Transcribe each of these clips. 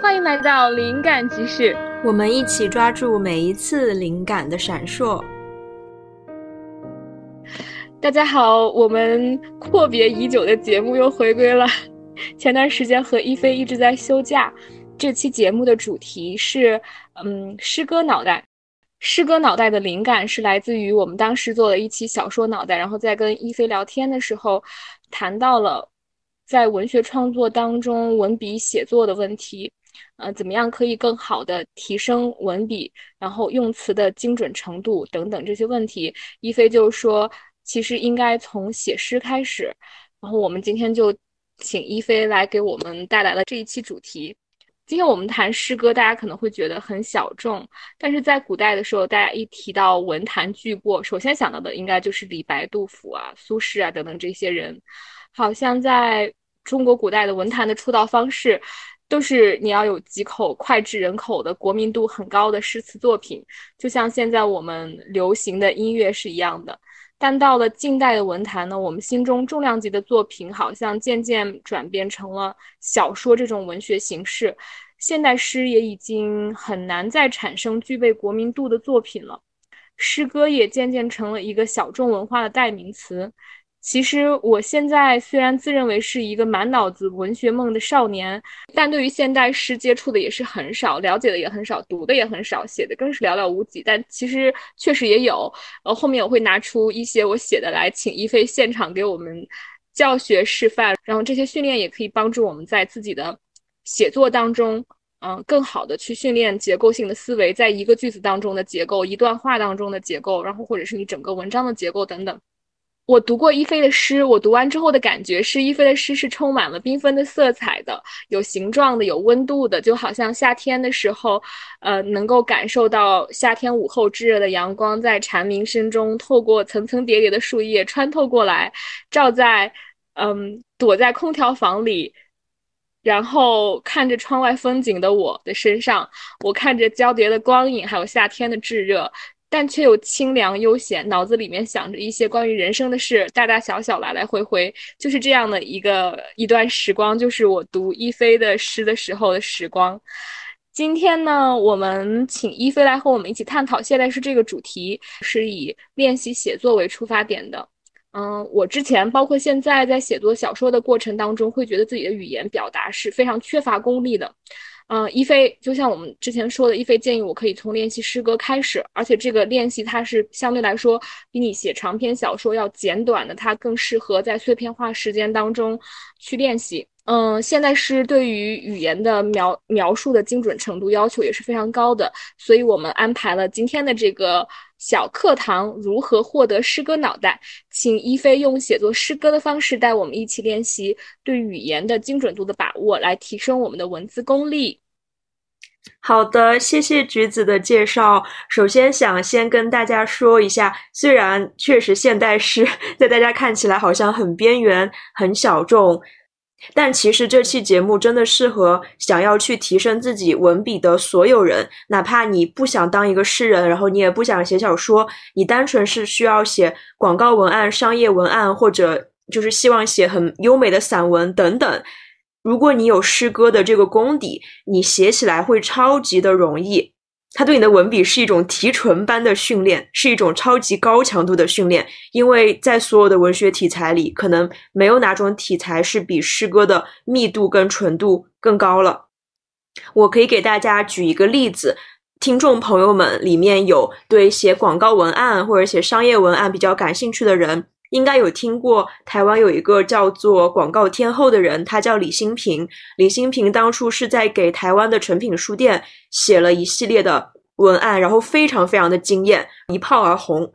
欢迎来到灵感集市，我们一起抓住每一次灵感的闪烁。大家好，我们阔别已久的节目又回归了。前段时间和一菲一直在休假，这期节目的主题是，嗯，诗歌脑袋。诗歌脑袋的灵感是来自于我们当时做了一期小说脑袋，然后在跟一菲聊天的时候，谈到了在文学创作当中文笔写作的问题。呃，怎么样可以更好的提升文笔，然后用词的精准程度等等这些问题？一菲就说，其实应该从写诗开始。然后我们今天就请一菲来给我们带来了这一期主题。今天我们谈诗歌，大家可能会觉得很小众，但是在古代的时候，大家一提到文坛巨擘，首先想到的应该就是李白、杜甫啊、苏轼啊等等这些人。好像在中国古代的文坛的出道方式。都是你要有几口脍炙人口的国民度很高的诗词作品，就像现在我们流行的音乐是一样的。但到了近代的文坛呢，我们心中重量级的作品好像渐渐转变成了小说这种文学形式，现代诗也已经很难再产生具备国民度的作品了，诗歌也渐渐成了一个小众文化的代名词。其实我现在虽然自认为是一个满脑子文学梦的少年，但对于现代诗接触的也是很少，了解的也很少，读的也很少，写的更是寥寥无几。但其实确实也有，呃，后面我会拿出一些我写的来，请一菲现场给我们教学示范。然后这些训练也可以帮助我们在自己的写作当中，嗯，更好的去训练结构性的思维，在一个句子当中的结构，一段话当中的结构，然后或者是你整个文章的结构等等。我读过一菲的诗，我读完之后的感觉是，一菲的诗是充满了缤纷的色彩的，有形状的，有温度的，就好像夏天的时候，呃，能够感受到夏天午后炙热的阳光在蝉鸣声中透过层层叠叠的树叶穿透过来，照在，嗯，躲在空调房里，然后看着窗外风景的我的身上，我看着交叠的光影，还有夏天的炙热。但却又清凉悠闲，脑子里面想着一些关于人生的事，大大小小，来来回回，就是这样的一个一段时光，就是我读一菲的诗的时候的时光。今天呢，我们请一菲来和我们一起探讨现代诗这个主题，是以练习写作为出发点的。嗯，我之前包括现在在写作小说的过程当中，会觉得自己的语言表达是非常缺乏功力的。嗯，一菲就像我们之前说的，一菲建议我可以从练习诗歌开始，而且这个练习它是相对来说比你写长篇小说要简短的，它更适合在碎片化时间当中去练习。嗯，现代诗对于语言的描描述的精准程度要求也是非常高的，所以我们安排了今天的这个小课堂，如何获得诗歌脑袋？请一菲用写作诗歌的方式带我们一起练习对语言的精准度的把握，来提升我们的文字功力。好的，谢谢橘子的介绍。首先想先跟大家说一下，虽然确实现代诗 在大家看起来好像很边缘、很小众。但其实这期节目真的适合想要去提升自己文笔的所有人，哪怕你不想当一个诗人，然后你也不想写小说，你单纯是需要写广告文案、商业文案，或者就是希望写很优美的散文等等。如果你有诗歌的这个功底，你写起来会超级的容易。它对你的文笔是一种提纯般的训练，是一种超级高强度的训练，因为在所有的文学题材里，可能没有哪种题材是比诗歌的密度跟纯度更高了。我可以给大家举一个例子，听众朋友们里面有对写广告文案或者写商业文案比较感兴趣的人。应该有听过台湾有一个叫做“广告天后”的人，他叫李新平。李新平当初是在给台湾的诚品书店写了一系列的文案，然后非常非常的惊艳，一炮而红。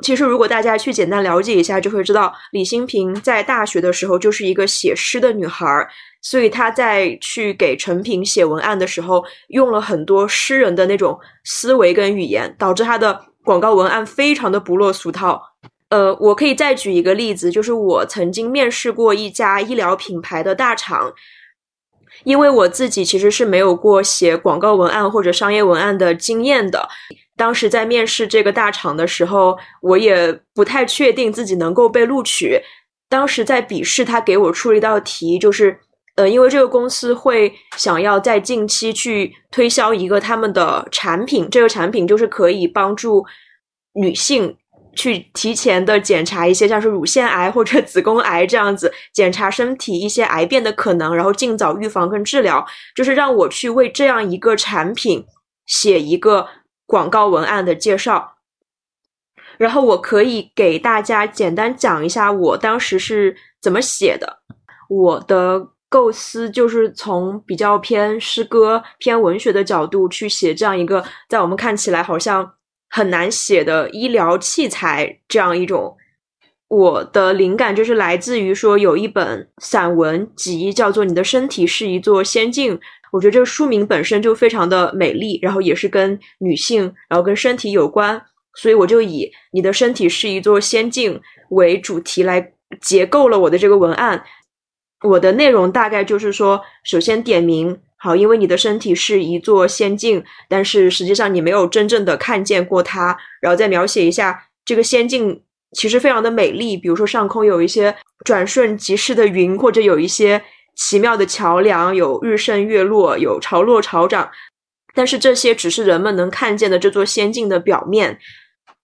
其实，如果大家去简单了解一下，就会知道李新平在大学的时候就是一个写诗的女孩儿，所以她在去给陈平写文案的时候，用了很多诗人的那种思维跟语言，导致她的广告文案非常的不落俗套。呃，我可以再举一个例子，就是我曾经面试过一家医疗品牌的大厂，因为我自己其实是没有过写广告文案或者商业文案的经验的。当时在面试这个大厂的时候，我也不太确定自己能够被录取。当时在笔试，他给我出了一道题，就是呃，因为这个公司会想要在近期去推销一个他们的产品，这个产品就是可以帮助女性去提前的检查一些像是乳腺癌或者子宫癌这样子，检查身体一些癌变的可能，然后尽早预防跟治疗。就是让我去为这样一个产品写一个广告文案的介绍，然后我可以给大家简单讲一下我当时是怎么写的，我的。构思就是从比较偏诗歌、偏文学的角度去写这样一个，在我们看起来好像很难写的医疗器材这样一种。我的灵感就是来自于说有一本散文集叫做《你的身体是一座仙境》，我觉得这个书名本身就非常的美丽，然后也是跟女性，然后跟身体有关，所以我就以《你的身体是一座仙境》为主题来结构了我的这个文案。我的内容大概就是说，首先点名，好，因为你的身体是一座仙境，但是实际上你没有真正的看见过它，然后再描写一下这个仙境其实非常的美丽，比如说上空有一些转瞬即逝的云，或者有一些奇妙的桥梁，有日升月落，有潮落潮涨，但是这些只是人们能看见的这座仙境的表面。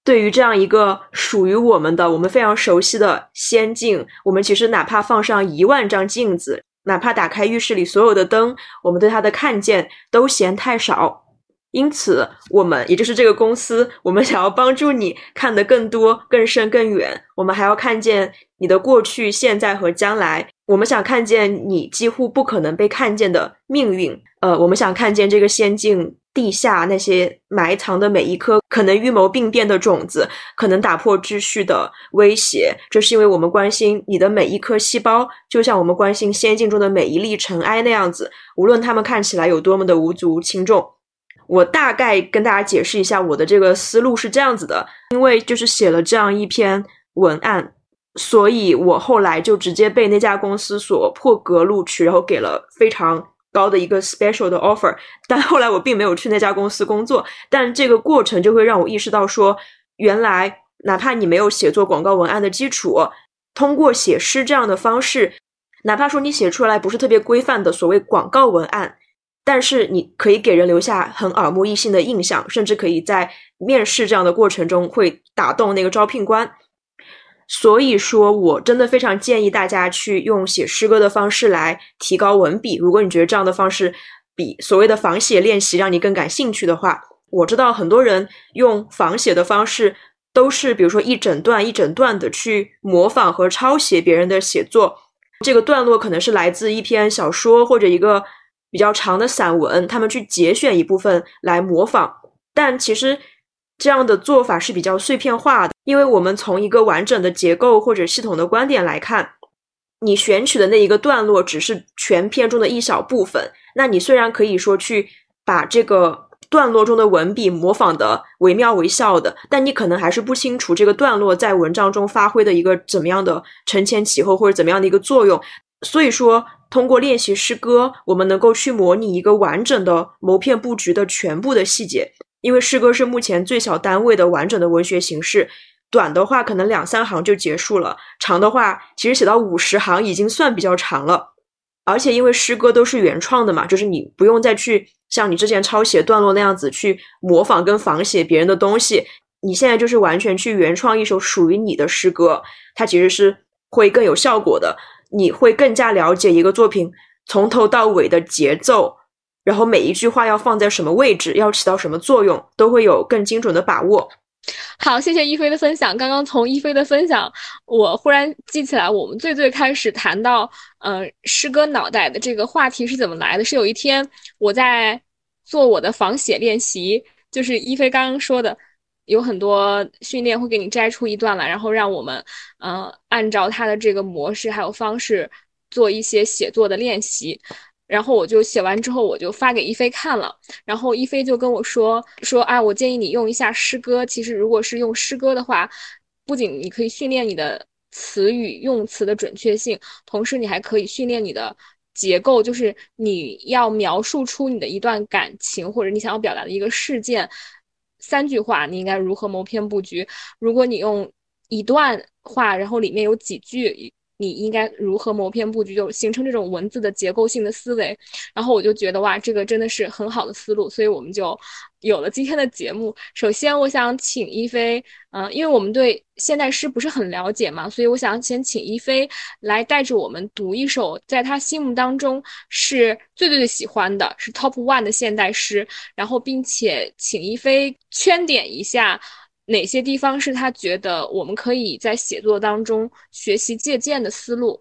对于这样一个属于我们的、我们非常熟悉的仙境，我们其实哪怕放上一万张镜子，哪怕打开浴室里所有的灯，我们对它的看见都嫌太少。因此，我们也就是这个公司，我们想要帮助你看得更多、更深、更远。我们还要看见你的过去、现在和将来。我们想看见你几乎不可能被看见的命运。呃，我们想看见这个仙境。地下那些埋藏的每一颗可能预谋病变的种子，可能打破秩序的威胁，这是因为我们关心你的每一颗细胞，就像我们关心仙境中的每一粒尘埃那样子，无论他们看起来有多么的无足轻重。我大概跟大家解释一下我的这个思路是这样子的，因为就是写了这样一篇文案，所以我后来就直接被那家公司所破格录取，然后给了非常。高的一个 special 的 offer，但后来我并没有去那家公司工作。但这个过程就会让我意识到，说原来哪怕你没有写作广告文案的基础，通过写诗这样的方式，哪怕说你写出来不是特别规范的所谓广告文案，但是你可以给人留下很耳目一新的印象，甚至可以在面试这样的过程中会打动那个招聘官。所以说，我真的非常建议大家去用写诗歌的方式来提高文笔。如果你觉得这样的方式比所谓的仿写练习让你更感兴趣的话，我知道很多人用仿写的方式都是，比如说一整段一整段的去模仿和抄写别人的写作。这个段落可能是来自一篇小说或者一个比较长的散文，他们去节选一部分来模仿，但其实。这样的做法是比较碎片化的，因为我们从一个完整的结构或者系统的观点来看，你选取的那一个段落只是全篇中的一小部分。那你虽然可以说去把这个段落中的文笔模仿的惟妙惟肖的，但你可能还是不清楚这个段落在文章中发挥的一个怎么样的承前启后或者怎么样的一个作用。所以说，通过练习诗歌，我们能够去模拟一个完整的谋篇布局的全部的细节。因为诗歌是目前最小单位的完整的文学形式，短的话可能两三行就结束了，长的话其实写到五十行已经算比较长了。而且因为诗歌都是原创的嘛，就是你不用再去像你之前抄写段落那样子去模仿跟仿写别人的东西，你现在就是完全去原创一首属于你的诗歌，它其实是会更有效果的。你会更加了解一个作品从头到尾的节奏。然后每一句话要放在什么位置，要起到什么作用，都会有更精准的把握。好，谢谢一菲的分享。刚刚从一菲的分享，我忽然记起来，我们最最开始谈到，嗯，诗歌脑袋的这个话题是怎么来的？是有一天我在做我的仿写练习，就是一菲刚刚说的，有很多训练会给你摘出一段来，然后让我们，嗯，按照他的这个模式还有方式做一些写作的练习。然后我就写完之后，我就发给一菲看了。然后一菲就跟我说说啊，我建议你用一下诗歌。其实如果是用诗歌的话，不仅你可以训练你的词语用词的准确性，同时你还可以训练你的结构，就是你要描述出你的一段感情或者你想要表达的一个事件，三句话你应该如何谋篇布局。如果你用一段话，然后里面有几句。你应该如何谋篇布局，就形成这种文字的结构性的思维。然后我就觉得哇，这个真的是很好的思路，所以我们就有了今天的节目。首先，我想请一菲，嗯，因为我们对现代诗不是很了解嘛，所以我想先请一菲来带着我们读一首在他心目当中是最最最喜欢的，是 Top One 的现代诗，然后并且请一菲圈点一下。哪些地方是他觉得我们可以在写作当中学习借鉴的思路？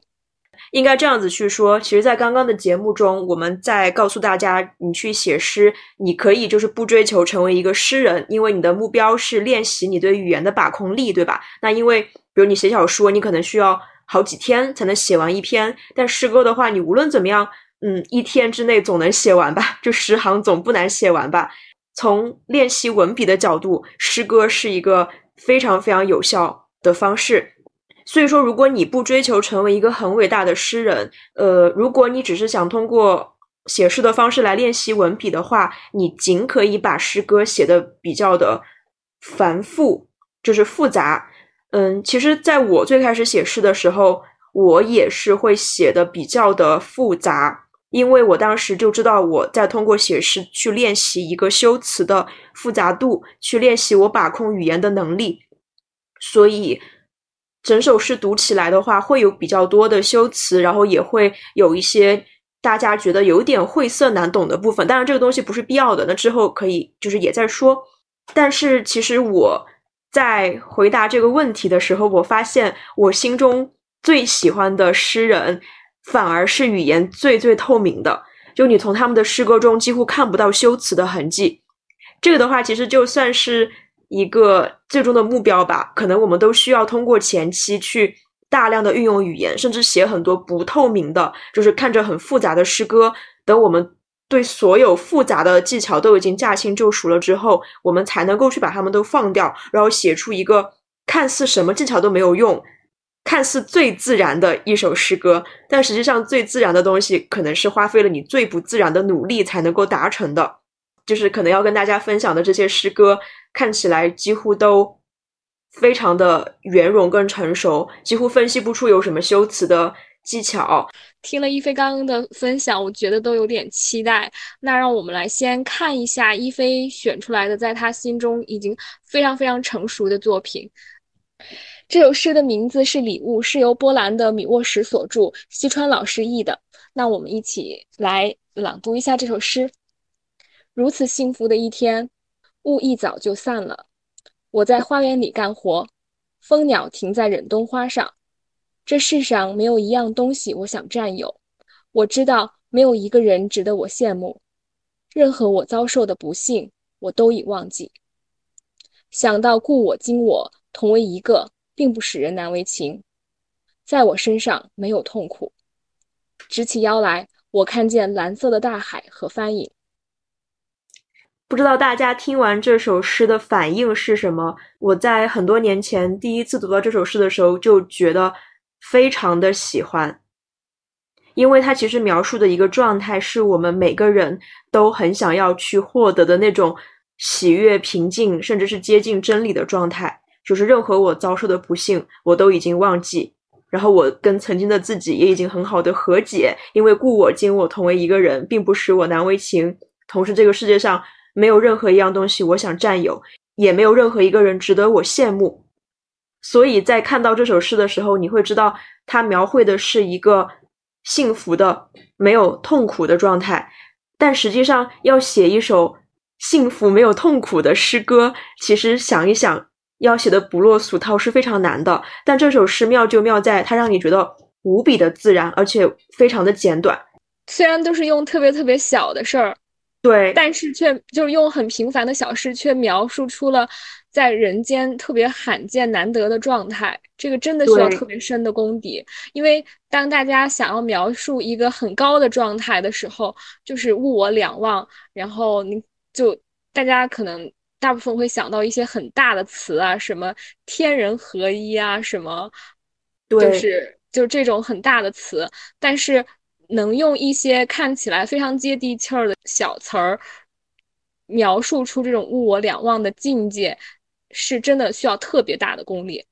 应该这样子去说。其实，在刚刚的节目中，我们在告诉大家，你去写诗，你可以就是不追求成为一个诗人，因为你的目标是练习你对语言的把控力，对吧？那因为，比如你写小说，你可能需要好几天才能写完一篇，但诗歌的话，你无论怎么样，嗯，一天之内总能写完吧？就十行总不难写完吧？从练习文笔的角度，诗歌是一个非常非常有效的方式。所以说，如果你不追求成为一个很伟大的诗人，呃，如果你只是想通过写诗的方式来练习文笔的话，你仅可以把诗歌写的比较的繁复，就是复杂。嗯，其实在我最开始写诗的时候，我也是会写的比较的复杂。因为我当时就知道我在通过写诗去练习一个修辞的复杂度，去练习我把控语言的能力，所以整首诗读起来的话会有比较多的修辞，然后也会有一些大家觉得有点晦涩难懂的部分。当然，这个东西不是必要的，那之后可以就是也在说。但是其实我在回答这个问题的时候，我发现我心中最喜欢的诗人。反而是语言最最透明的，就你从他们的诗歌中几乎看不到修辞的痕迹。这个的话，其实就算是一个最终的目标吧。可能我们都需要通过前期去大量的运用语言，甚至写很多不透明的，就是看着很复杂的诗歌。等我们对所有复杂的技巧都已经驾轻就熟了之后，我们才能够去把它们都放掉，然后写出一个看似什么技巧都没有用。看似最自然的一首诗歌，但实际上最自然的东西，可能是花费了你最不自然的努力才能够达成的。就是可能要跟大家分享的这些诗歌，看起来几乎都非常的圆融跟成熟，几乎分析不出有什么修辞的技巧。听了一菲刚刚的分享，我觉得都有点期待。那让我们来先看一下一菲选出来的，在他心中已经非常非常成熟的作品。这首诗的名字是《礼物》，是由波兰的米沃什所著，西川老师译的。那我们一起来朗读一下这首诗。如此幸福的一天，雾一早就散了。我在花园里干活，蜂鸟停在忍冬花上。这世上没有一样东西我想占有。我知道没有一个人值得我羡慕。任何我遭受的不幸，我都已忘记。想到故我今我同为一个。并不使人难为情，在我身上没有痛苦。直起腰来，我看见蓝色的大海和帆影。不知道大家听完这首诗的反应是什么？我在很多年前第一次读到这首诗的时候，就觉得非常的喜欢，因为它其实描述的一个状态，是我们每个人都很想要去获得的那种喜悦、平静，甚至是接近真理的状态。就是任何我遭受的不幸，我都已经忘记，然后我跟曾经的自己也已经很好的和解，因为故我今我同为一个人，并不使我难为情。同时，这个世界上没有任何一样东西我想占有，也没有任何一个人值得我羡慕。所以在看到这首诗的时候，你会知道它描绘的是一个幸福的、没有痛苦的状态。但实际上，要写一首幸福没有痛苦的诗歌，其实想一想。要写的不落俗套是非常难的，但这首诗妙就妙在它让你觉得无比的自然，而且非常的简短。虽然都是用特别特别小的事儿，对，但是却就是用很平凡的小事，却描述出了在人间特别罕见难得的状态。这个真的需要特别深的功底，因为当大家想要描述一个很高的状态的时候，就是物我两忘，然后你就大家可能。大部分会想到一些很大的词啊，什么天人合一啊，什么，就是就这种很大的词。但是能用一些看起来非常接地气儿的小词儿，描述出这种物我两忘的境界，是真的需要特别大的功力。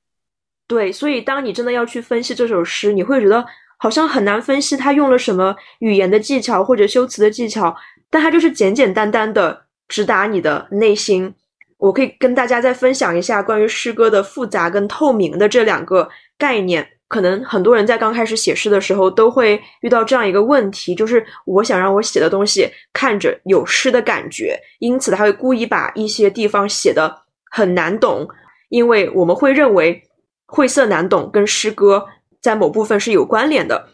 对，所以当你真的要去分析这首诗，你会觉得好像很难分析他用了什么语言的技巧或者修辞的技巧，但他就是简简单单的直达你的内心。我可以跟大家再分享一下关于诗歌的复杂跟透明的这两个概念。可能很多人在刚开始写诗的时候都会遇到这样一个问题，就是我想让我写的东西看着有诗的感觉，因此他会故意把一些地方写的很难懂，因为我们会认为晦涩难懂跟诗歌在某部分是有关联的。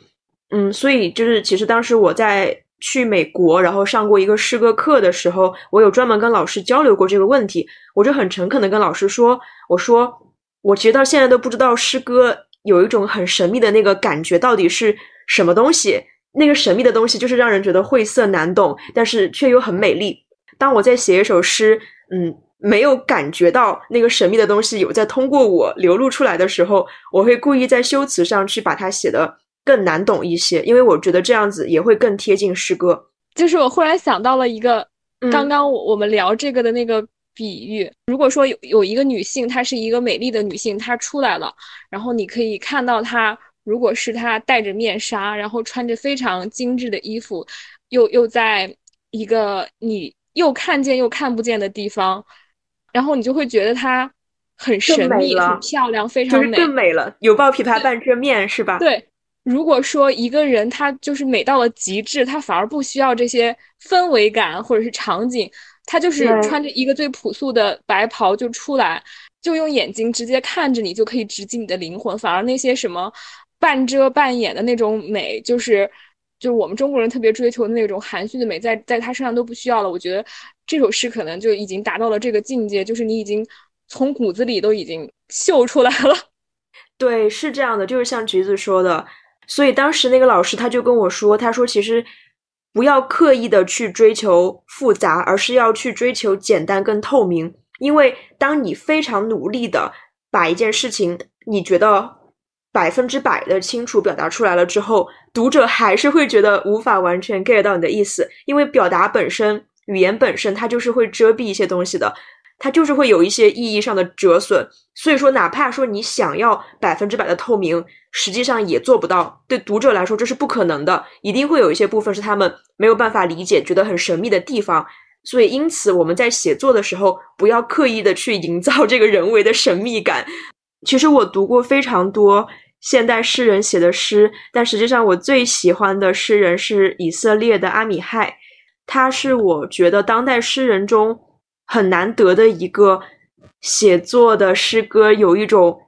嗯，所以就是其实当时我在去美国，然后上过一个诗歌课的时候，我有专门跟老师交流过这个问题，我就很诚恳的跟老师说，我说我其实到现在都不知道诗歌。有一种很神秘的那个感觉，到底是什么东西？那个神秘的东西就是让人觉得晦涩难懂，但是却又很美丽。当我在写一首诗，嗯，没有感觉到那个神秘的东西有在通过我流露出来的时候，我会故意在修辞上去把它写的更难懂一些，因为我觉得这样子也会更贴近诗歌。就是我忽然想到了一个，刚刚我们聊这个的那个。比喻，如果说有有一个女性，她是一个美丽的女性，她出来了，然后你可以看到她，如果是她戴着面纱，然后穿着非常精致的衣服，又又在一个你又看见又看不见的地方，然后你就会觉得她很神秘、很漂亮、非常美，更美了。有抱琵琶半遮面，是吧？对。如果说一个人他就是美到了极致，他反而不需要这些氛围感或者是场景。他就是穿着一个最朴素的白袍就出来，就用眼睛直接看着你，就可以直击你的灵魂。反而那些什么半遮半掩的那种美，就是就是我们中国人特别追求的那种含蓄的美，在在他身上都不需要了。我觉得这首诗可能就已经达到了这个境界，就是你已经从骨子里都已经秀出来了。对，是这样的，就是像橘子说的。所以当时那个老师他就跟我说，他说其实。不要刻意的去追求复杂，而是要去追求简单跟透明。因为当你非常努力的把一件事情，你觉得百分之百的清楚表达出来了之后，读者还是会觉得无法完全 get 到你的意思。因为表达本身，语言本身，它就是会遮蔽一些东西的。它就是会有一些意义上的折损，所以说，哪怕说你想要百分之百的透明，实际上也做不到。对读者来说，这是不可能的，一定会有一些部分是他们没有办法理解、觉得很神秘的地方。所以，因此我们在写作的时候，不要刻意的去营造这个人为的神秘感。其实我读过非常多现代诗人写的诗，但实际上我最喜欢的诗人是以色列的阿米亥，他是我觉得当代诗人中。很难得的一个写作的诗歌，有一种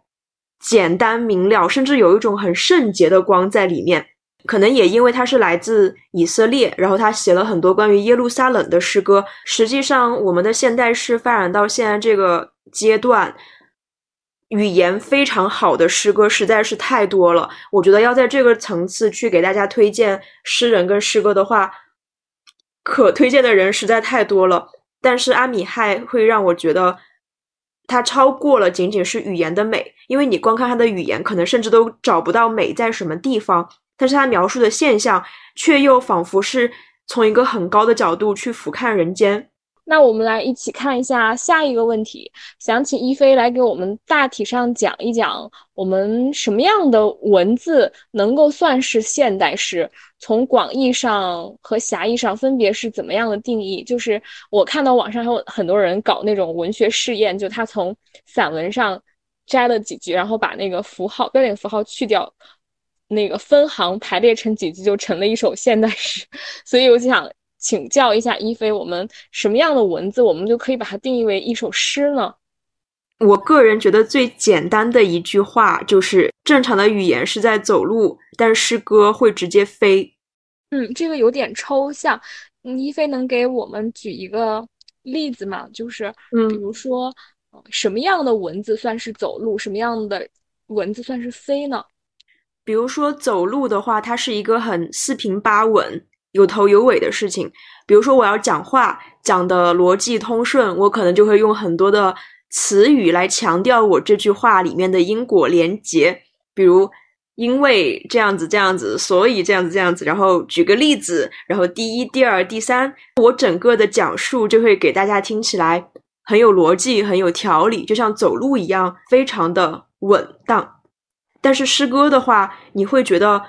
简单明了，甚至有一种很圣洁的光在里面。可能也因为他是来自以色列，然后他写了很多关于耶路撒冷的诗歌。实际上，我们的现代诗发展到现在这个阶段，语言非常好的诗歌实在是太多了。我觉得要在这个层次去给大家推荐诗人跟诗歌的话，可推荐的人实在太多了。但是阿米亥会让我觉得，他超过了仅仅是语言的美，因为你光看他的语言，可能甚至都找不到美在什么地方。但是他描述的现象，却又仿佛是从一个很高的角度去俯瞰人间。那我们来一起看一下下一个问题，想请一菲来给我们大体上讲一讲，我们什么样的文字能够算是现代诗？从广义上和狭义上分别是怎么样的定义？就是我看到网上还有很多人搞那种文学试验，就他从散文上摘了几句，然后把那个符号标点符号去掉，那个分行排列成几句就成了一首现代诗。所以我就想。请教一下一菲，我们什么样的文字，我们就可以把它定义为一首诗呢？我个人觉得最简单的一句话就是：正常的语言是在走路，但诗歌会直接飞。嗯，这个有点抽象。一菲能给我们举一个例子吗？就是，嗯，比如说，什么样的文字算是走路，什么样的文字算是飞呢？比如说走路的话，它是一个很四平八稳。有头有尾的事情，比如说我要讲话讲的逻辑通顺，我可能就会用很多的词语来强调我这句话里面的因果连结，比如因为这样子这样子，所以这样子这样子，然后举个例子，然后第一、第二、第三，我整个的讲述就会给大家听起来很有逻辑、很有条理，就像走路一样，非常的稳当。但是诗歌的话，你会觉得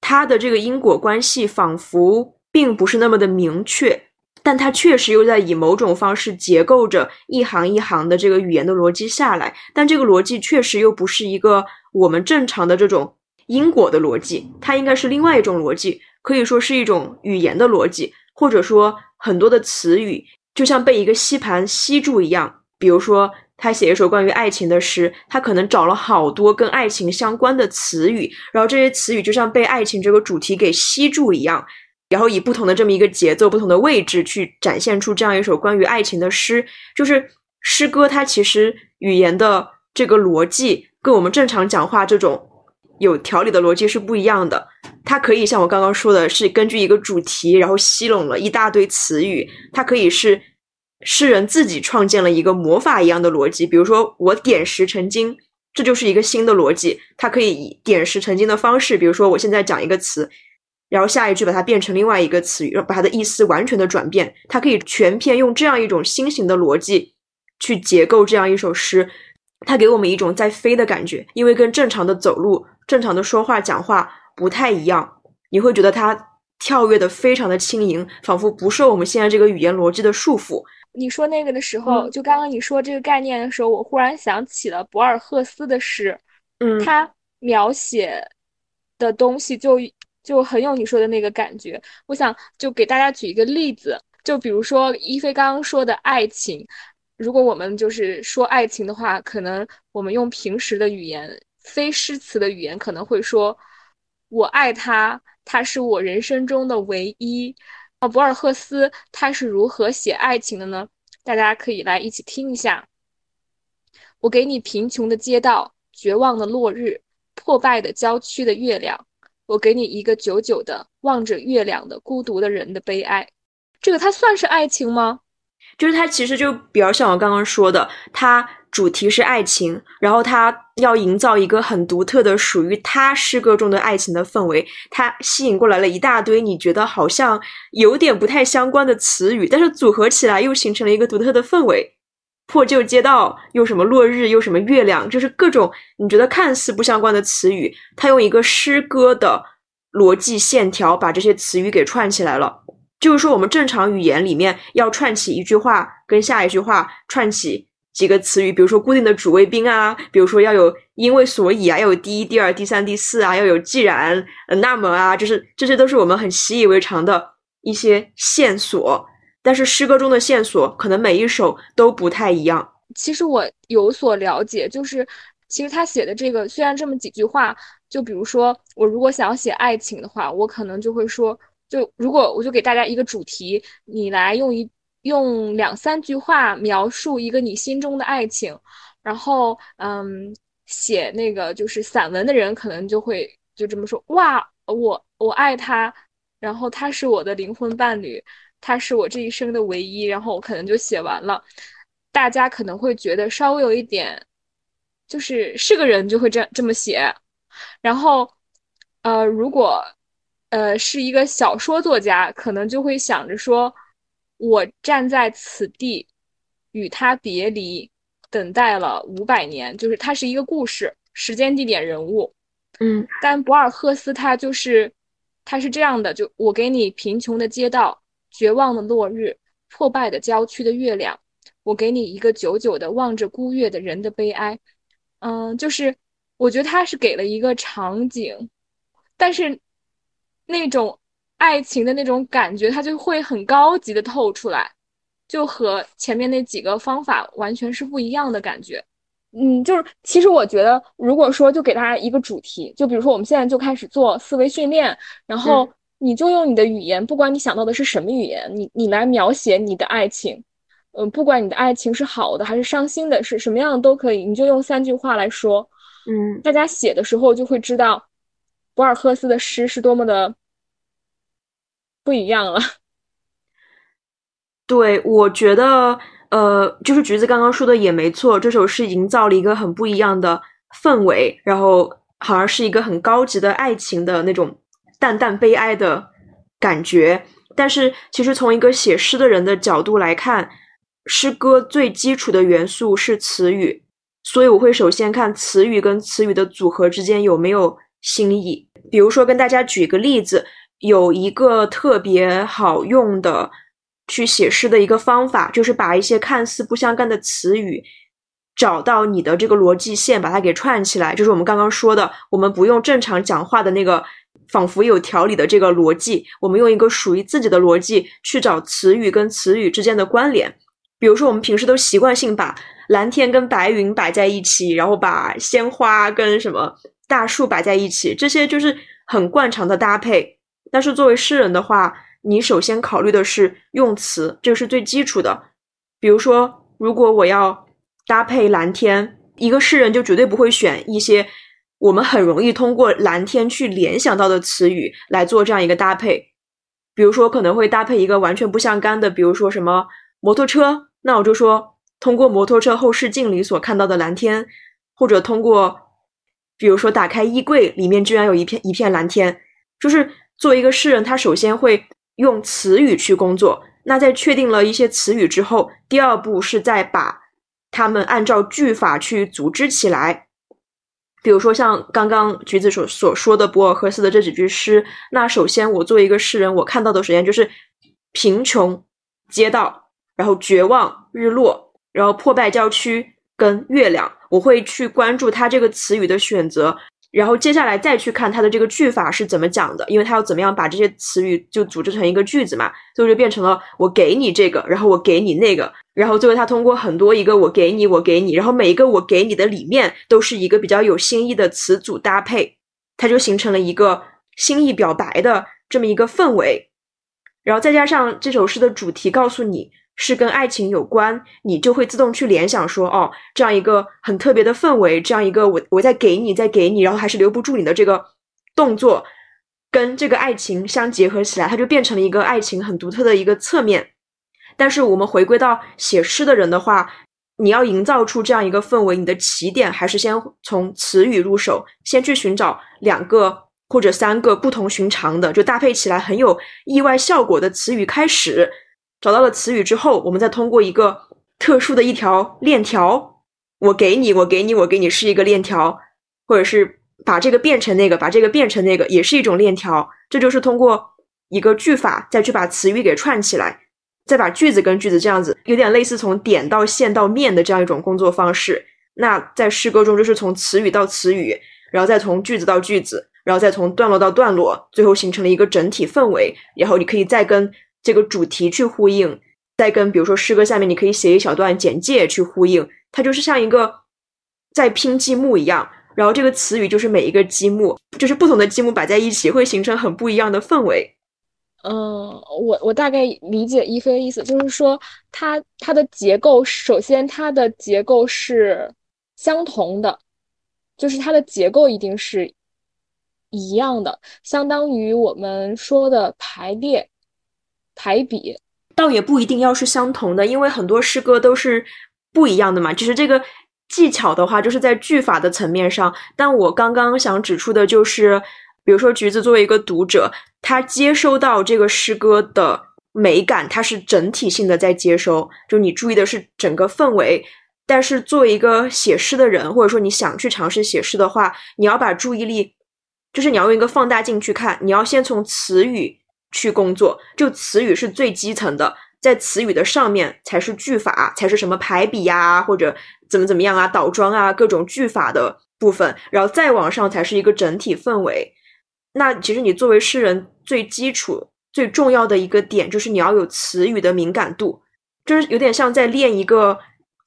它的这个因果关系仿佛并不是那么的明确，但它确实又在以某种方式结构着一行一行的这个语言的逻辑下来，但这个逻辑确实又不是一个我们正常的这种因果的逻辑，它应该是另外一种逻辑，可以说是一种语言的逻辑，或者说很多的词语就像被一个吸盘吸住一样，比如说。他写一首关于爱情的诗，他可能找了好多跟爱情相关的词语，然后这些词语就像被爱情这个主题给吸住一样，然后以不同的这么一个节奏、不同的位置去展现出这样一首关于爱情的诗。就是诗歌，它其实语言的这个逻辑跟我们正常讲话这种有条理的逻辑是不一样的。它可以像我刚刚说的，是根据一个主题，然后吸拢了一大堆词语，它可以是。诗人自己创建了一个魔法一样的逻辑，比如说我点石成金，这就是一个新的逻辑。它可以以点石成金的方式，比如说我现在讲一个词，然后下一句把它变成另外一个词语，把它的意思完全的转变。它可以全篇用这样一种新型的逻辑去结构这样一首诗，它给我们一种在飞的感觉，因为跟正常的走路、正常的说话讲话不太一样，你会觉得它跳跃的非常的轻盈，仿佛不受我们现在这个语言逻辑的束缚。你说那个的时候，就刚刚你说这个概念的时候，我忽然想起了博尔赫斯的诗，嗯，他描写的东西就就很有你说的那个感觉。我想就给大家举一个例子，就比如说一菲刚刚说的爱情，如果我们就是说爱情的话，可能我们用平时的语言，非诗词的语言，可能会说“我爱他，他是我人生中的唯一”。啊，博尔赫斯他是如何写爱情的呢？大家可以来一起听一下。我给你贫穷的街道，绝望的落日，破败的郊区的月亮。我给你一个久久的望着月亮的孤独的人的悲哀。这个它算是爱情吗？就是它其实就比较像我刚刚说的，它。主题是爱情，然后它要营造一个很独特的属于他诗歌中的爱情的氛围，它吸引过来了一大堆你觉得好像有点不太相关的词语，但是组合起来又形成了一个独特的氛围。破旧街道又什么落日又什么月亮，就是各种你觉得看似不相关的词语，他用一个诗歌的逻辑线条把这些词语给串起来了。就是说，我们正常语言里面要串起一句话跟下一句话串起。几个词语，比如说固定的主谓宾啊，比如说要有因为所以啊，要有第一、第二、第三、第四啊，要有既然、那么啊，就是这些都是我们很习以为常的一些线索。但是诗歌中的线索可能每一首都不太一样。其实我有所了解，就是其实他写的这个虽然这么几句话，就比如说我如果想要写爱情的话，我可能就会说，就如果我就给大家一个主题，你来用一。用两三句话描述一个你心中的爱情，然后，嗯，写那个就是散文的人可能就会就这么说：哇，我我爱他，然后他是我的灵魂伴侣，他是我这一生的唯一，然后我可能就写完了。大家可能会觉得稍微有一点，就是是个人就会这样这么写。然后，呃，如果呃是一个小说作家，可能就会想着说。我站在此地，与他别离，等待了五百年。就是它是一个故事，时间、地点、人物。嗯，但博尔赫斯他就是，他是这样的：就我给你贫穷的街道，绝望的落日，破败的郊区的月亮。我给你一个久久的望着孤月的人的悲哀。嗯，就是我觉得他是给了一个场景，但是那种。爱情的那种感觉，它就会很高级的透出来，就和前面那几个方法完全是不一样的感觉。嗯，就是其实我觉得，如果说就给大家一个主题，就比如说我们现在就开始做思维训练，然后你就用你的语言，不管你想到的是什么语言，你你来描写你的爱情，嗯，不管你的爱情是好的还是伤心的，是什么样的都可以，你就用三句话来说。嗯，大家写的时候就会知道，博尔赫斯的诗是多么的。不一样了，对，我觉得，呃，就是橘子刚刚说的也没错，这首诗营造了一个很不一样的氛围，然后好像是一个很高级的爱情的那种淡淡悲哀的感觉。但是，其实从一个写诗的人的角度来看，诗歌最基础的元素是词语，所以我会首先看词语跟词语的组合之间有没有新意。比如说，跟大家举个例子，有一个特别好用的去写诗的一个方法，就是把一些看似不相干的词语找到你的这个逻辑线，把它给串起来。就是我们刚刚说的，我们不用正常讲话的那个仿佛有条理的这个逻辑，我们用一个属于自己的逻辑去找词语跟词语之间的关联。比如说，我们平时都习惯性把蓝天跟白云摆在一起，然后把鲜花跟什么大树摆在一起，这些就是很惯常的搭配。但是作为诗人的话，你首先考虑的是用词，这个是最基础的。比如说，如果我要搭配蓝天，一个诗人就绝对不会选一些我们很容易通过蓝天去联想到的词语来做这样一个搭配。比如说，可能会搭配一个完全不相干的，比如说什么摩托车。那我就说，通过摩托车后视镜里所看到的蓝天，或者通过，比如说打开衣柜，里面居然有一片一片蓝天，就是作为一个诗人，他首先会用词语去工作。那在确定了一些词语之后，第二步是再把它们按照句法去组织起来。比如说像刚刚橘子所所说的博尔赫斯的这几句诗，那首先我作为一个诗人，我看到的首先就是贫穷街道。然后绝望日落，然后破败郊区跟月亮，我会去关注他这个词语的选择，然后接下来再去看它的这个句法是怎么讲的，因为它要怎么样把这些词语就组织成一个句子嘛，最后就变成了我给你这个，然后我给你那个，然后最后它通过很多一个我给你我给你，然后每一个我给你的里面都是一个比较有新意的词组搭配，它就形成了一个心意表白的这么一个氛围，然后再加上这首诗的主题告诉你。是跟爱情有关，你就会自动去联想说，哦，这样一个很特别的氛围，这样一个我我在给你，在给你，然后还是留不住你的这个动作，跟这个爱情相结合起来，它就变成了一个爱情很独特的一个侧面。但是我们回归到写诗的人的话，你要营造出这样一个氛围，你的起点还是先从词语入手，先去寻找两个或者三个不同寻常的，就搭配起来很有意外效果的词语开始。找到了词语之后，我们再通过一个特殊的一条链条，我给你，我给你，我给你，是一个链条，或者是把这个变成那个，把这个变成那个，也是一种链条。这就是通过一个句法再去把词语给串起来，再把句子跟句子这样子，有点类似从点到线到面的这样一种工作方式。那在诗歌中，就是从词语到词语，然后再从句子到句子，然后再从段落到段落，最后形成了一个整体氛围。然后你可以再跟。这个主题去呼应，再跟比如说诗歌下面，你可以写一小段简介去呼应，它就是像一个在拼积木一样。然后这个词语就是每一个积木，就是不同的积木摆在一起，会形成很不一样的氛围。嗯，我我大概理解一菲的意思，就是说它它的结构，首先它的结构是相同的，就是它的结构一定是一样的，相当于我们说的排列。排比倒也不一定要是相同的，因为很多诗歌都是不一样的嘛。只是这个技巧的话，就是在句法的层面上。但我刚刚想指出的就是，比如说橘子作为一个读者，他接收到这个诗歌的美感，它是整体性的在接收，就你注意的是整个氛围。但是作为一个写诗的人，或者说你想去尝试写诗的话，你要把注意力，就是你要用一个放大镜去看，你要先从词语。去工作，就词语是最基层的，在词语的上面才是句法，才是什么排比呀，或者怎么怎么样啊，倒装啊，各种句法的部分，然后再往上才是一个整体氛围。那其实你作为诗人，最基础、最重要的一个点就是你要有词语的敏感度，就是有点像在练一个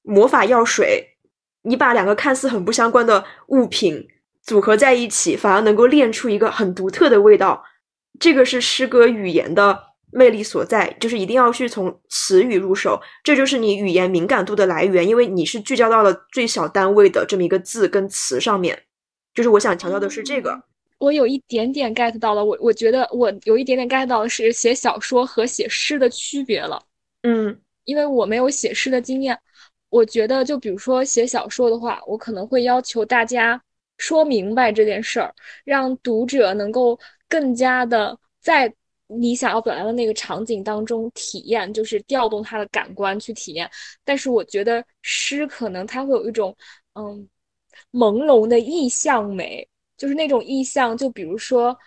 魔法药水，你把两个看似很不相关的物品组合在一起，反而能够练出一个很独特的味道。这个是诗歌语言的魅力所在，就是一定要去从词语入手，这就是你语言敏感度的来源，因为你是聚焦到了最小单位的这么一个字跟词上面。就是我想强调的是这个，我有一点点 get 到了，我我觉得我有一点点 get 到的是写小说和写诗的区别了。嗯，因为我没有写诗的经验，我觉得就比如说写小说的话，我可能会要求大家说明白这件事儿，让读者能够。更加的在你想要表达的那个场景当中体验，就是调动他的感官去体验。但是我觉得诗可能它会有一种嗯朦胧的意象美，就是那种意象，就比如说，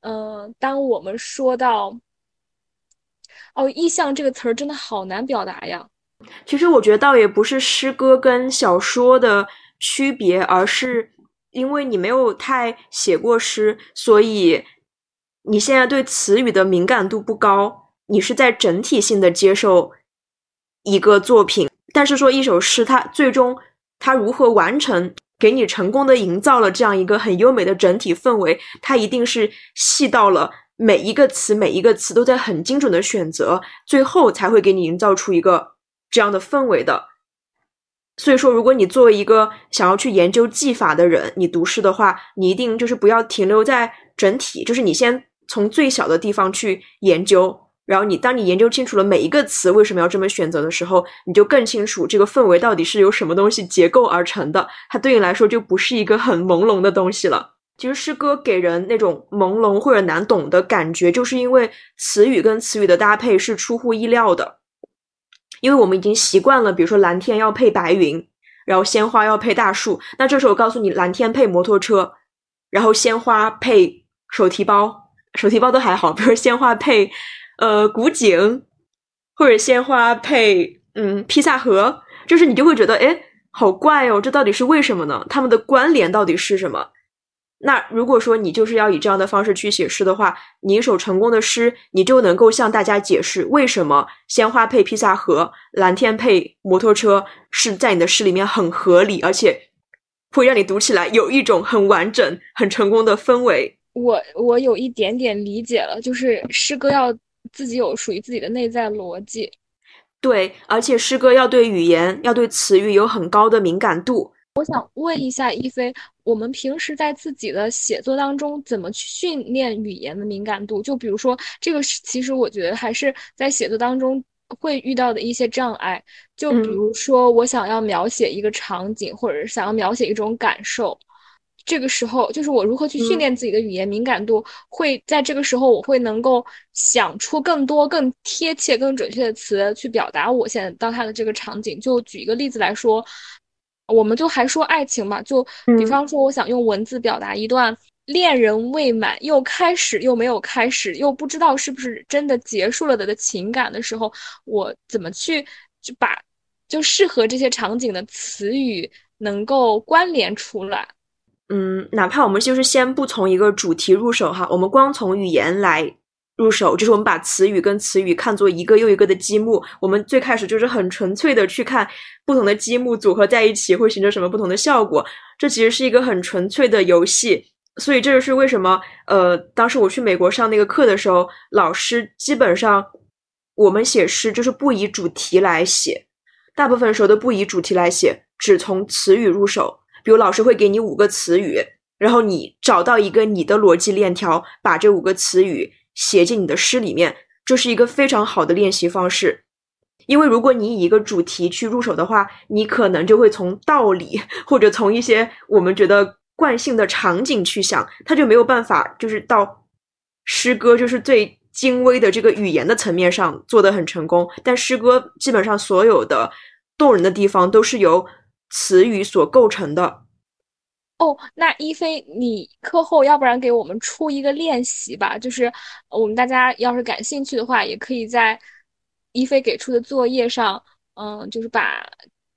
嗯，当我们说到，哦，意象这个词儿真的好难表达呀。其实我觉得倒也不是诗歌跟小说的区别，而是因为你没有太写过诗，所以你现在对词语的敏感度不高。你是在整体性的接受一个作品，但是说一首诗，它最终它如何完成，给你成功的营造了这样一个很优美的整体氛围，它一定是细到了每一个词，每一个词都在很精准的选择，最后才会给你营造出一个。这样的氛围的，所以说，如果你作为一个想要去研究技法的人，你读诗的话，你一定就是不要停留在整体，就是你先从最小的地方去研究，然后你当你研究清楚了每一个词为什么要这么选择的时候，你就更清楚这个氛围到底是由什么东西结构而成的，它对你来说就不是一个很朦胧的东西了。其实诗歌给人那种朦胧或者难懂的感觉，就是因为词语跟词语的搭配是出乎意料的。因为我们已经习惯了，比如说蓝天要配白云，然后鲜花要配大树。那这时候我告诉你，蓝天配摩托车，然后鲜花配手提包，手提包都还好。比如鲜花配呃古井，或者鲜花配嗯披萨盒，就是你就会觉得哎，好怪哦，这到底是为什么呢？它们的关联到底是什么？那如果说你就是要以这样的方式去写诗的话，你一首成功的诗，你就能够向大家解释为什么鲜花配披萨盒、蓝天配摩托车是在你的诗里面很合理，而且会让你读起来有一种很完整、很成功的氛围。我我有一点点理解了，就是诗歌要自己有属于自己的内在逻辑，对，而且诗歌要对语言、要对词语有很高的敏感度。我想问一下一菲，我们平时在自己的写作当中怎么去训练语言的敏感度？就比如说，这个是其实我觉得还是在写作当中会遇到的一些障碍。就比如说，我想要描写一个场景，或者是想要描写一种感受，这个时候就是我如何去训练自己的语言敏感度？会在这个时候，我会能够想出更多、更贴切、更准确的词去表达我现在当下的这个场景。就举一个例子来说。我们就还说爱情嘛，就比方说，我想用文字表达一段恋人未满又开始又没有开始又不知道是不是真的结束了的的情感的时候，我怎么去就把就适合这些场景的词语能够关联出来？嗯，哪怕我们就是先不从一个主题入手哈，我们光从语言来。入手就是我们把词语跟词语看作一个又一个的积木，我们最开始就是很纯粹的去看不同的积木组合在一起会形成什么不同的效果。这其实是一个很纯粹的游戏，所以这就是为什么呃，当时我去美国上那个课的时候，老师基本上我们写诗就是不以主题来写，大部分时候都不以主题来写，只从词语入手。比如老师会给你五个词语，然后你找到一个你的逻辑链条，把这五个词语。写进你的诗里面，这是一个非常好的练习方式。因为如果你以一个主题去入手的话，你可能就会从道理或者从一些我们觉得惯性的场景去想，它就没有办法就是到诗歌就是最精微的这个语言的层面上做得很成功。但诗歌基本上所有的动人的地方都是由词语所构成的。哦，那一菲，你课后要不然给我们出一个练习吧？就是我们大家要是感兴趣的话，也可以在一菲给出的作业上，嗯，就是把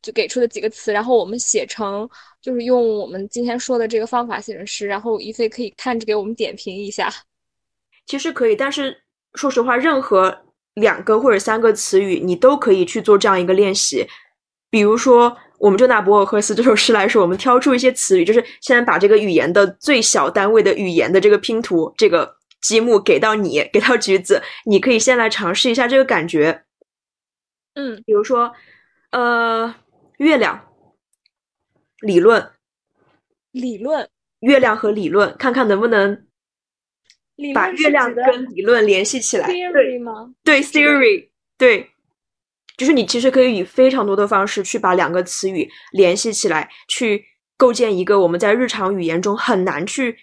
就给出的几个词，然后我们写成，就是用我们今天说的这个方法写成诗，然后一菲可以看着给我们点评一下。其实可以，但是说实话，任何两个或者三个词语，你都可以去做这样一个练习，比如说。我们就拿博尔赫斯这首诗来说，我们挑出一些词语，就是现在把这个语言的最小单位的语言的这个拼图，这个积木给到你，给到橘子，你可以先来尝试一下这个感觉。嗯，比如说，呃，月亮理论，理论，月亮和理论，看看能不能把月亮跟理论联系起来。吗？对，theory，对。就是你其实可以以非常多的方式去把两个词语联系起来，去构建一个我们在日常语言中很难去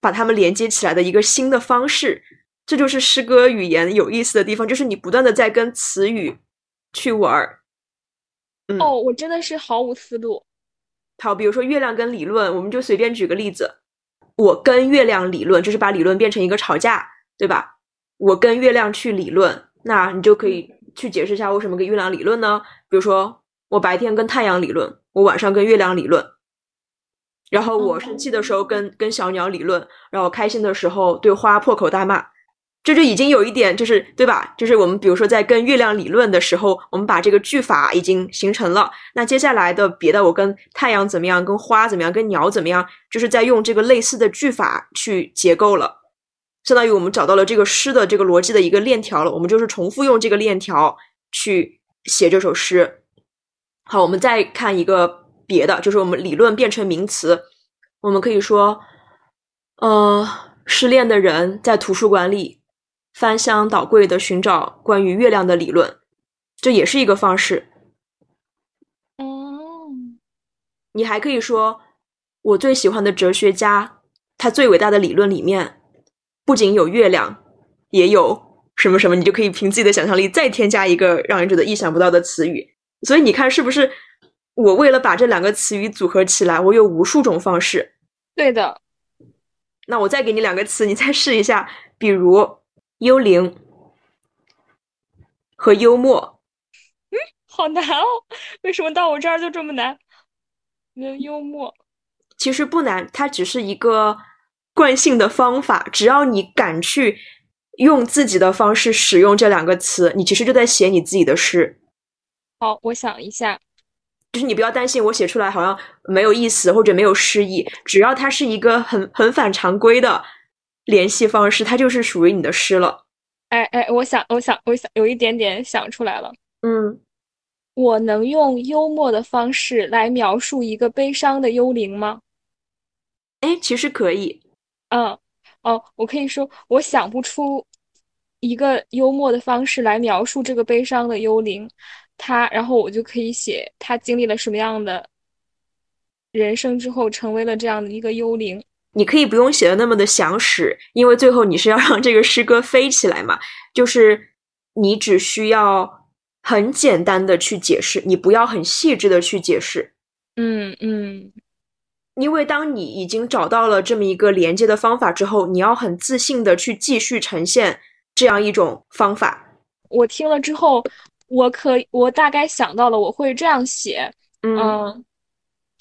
把它们连接起来的一个新的方式。这就是诗歌语言有意思的地方，就是你不断的在跟词语去玩儿。哦，我真的是毫无思路。好，比如说月亮跟理论，我们就随便举个例子，我跟月亮理论，就是把理论变成一个吵架，对吧？我跟月亮去理论，那你就可以去解释一下为什么跟月亮理论呢？比如说我白天跟太阳理论，我晚上跟月亮理论，然后我生气的时候跟跟小鸟理论，然后开心的时候对花破口大骂。这就已经有一点，就是对吧？就是我们比如说在跟月亮理论的时候，我们把这个句法已经形成了。那接下来的别的，我跟太阳怎么样，跟花怎么样，跟鸟怎么样，就是在用这个类似的句法去结构了，相当于我们找到了这个诗的这个逻辑的一个链条了。我们就是重复用这个链条去写这首诗。好，我们再看一个别的，就是我们理论变成名词，我们可以说，呃，失恋的人在图书馆里。翻箱倒柜的寻找关于月亮的理论，这也是一个方式。哦，你还可以说，我最喜欢的哲学家，他最伟大的理论里面，不仅有月亮，也有什么什么，你就可以凭自己的想象力再添加一个让人觉得意想不到的词语。所以你看，是不是我为了把这两个词语组合起来，我有无数种方式？对的。那我再给你两个词，你再试一下，比如。幽灵和幽默，嗯，好难哦！为什么到我这儿就这么难？幽幽默其实不难，它只是一个惯性的方法。只要你敢去用自己的方式使用这两个词，你其实就在写你自己的诗。好，我想一下，就是你不要担心我写出来好像没有意思或者没有诗意，只要它是一个很很反常规的。联系方式，它就是属于你的诗了。哎哎，我想，我想，我想，有一点点想出来了。嗯，我能用幽默的方式来描述一个悲伤的幽灵吗？哎，其实可以。嗯，哦，我可以说，我想不出一个幽默的方式来描述这个悲伤的幽灵。他，然后我就可以写他经历了什么样的人生之后，成为了这样的一个幽灵。你可以不用写的那么的详实，因为最后你是要让这个诗歌飞起来嘛。就是你只需要很简单的去解释，你不要很细致的去解释。嗯嗯，因为当你已经找到了这么一个连接的方法之后，你要很自信的去继续呈现这样一种方法。我听了之后，我可我大概想到了，我会这样写。嗯。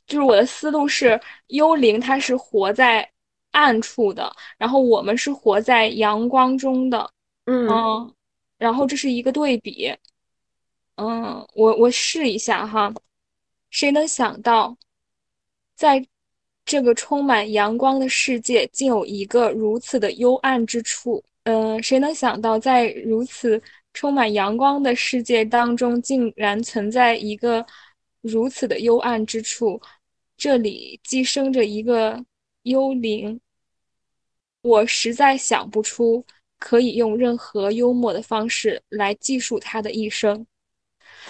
就是我的思路是，幽灵它是活在暗处的，然后我们是活在阳光中的，嗯，然后这是一个对比，嗯，我我试一下哈，谁能想到，在这个充满阳光的世界，竟有一个如此的幽暗之处？嗯，谁能想到，在如此充满阳光的世界当中，竟然存在一个？如此的幽暗之处，这里寄生着一个幽灵。我实在想不出可以用任何幽默的方式来记述他的一生。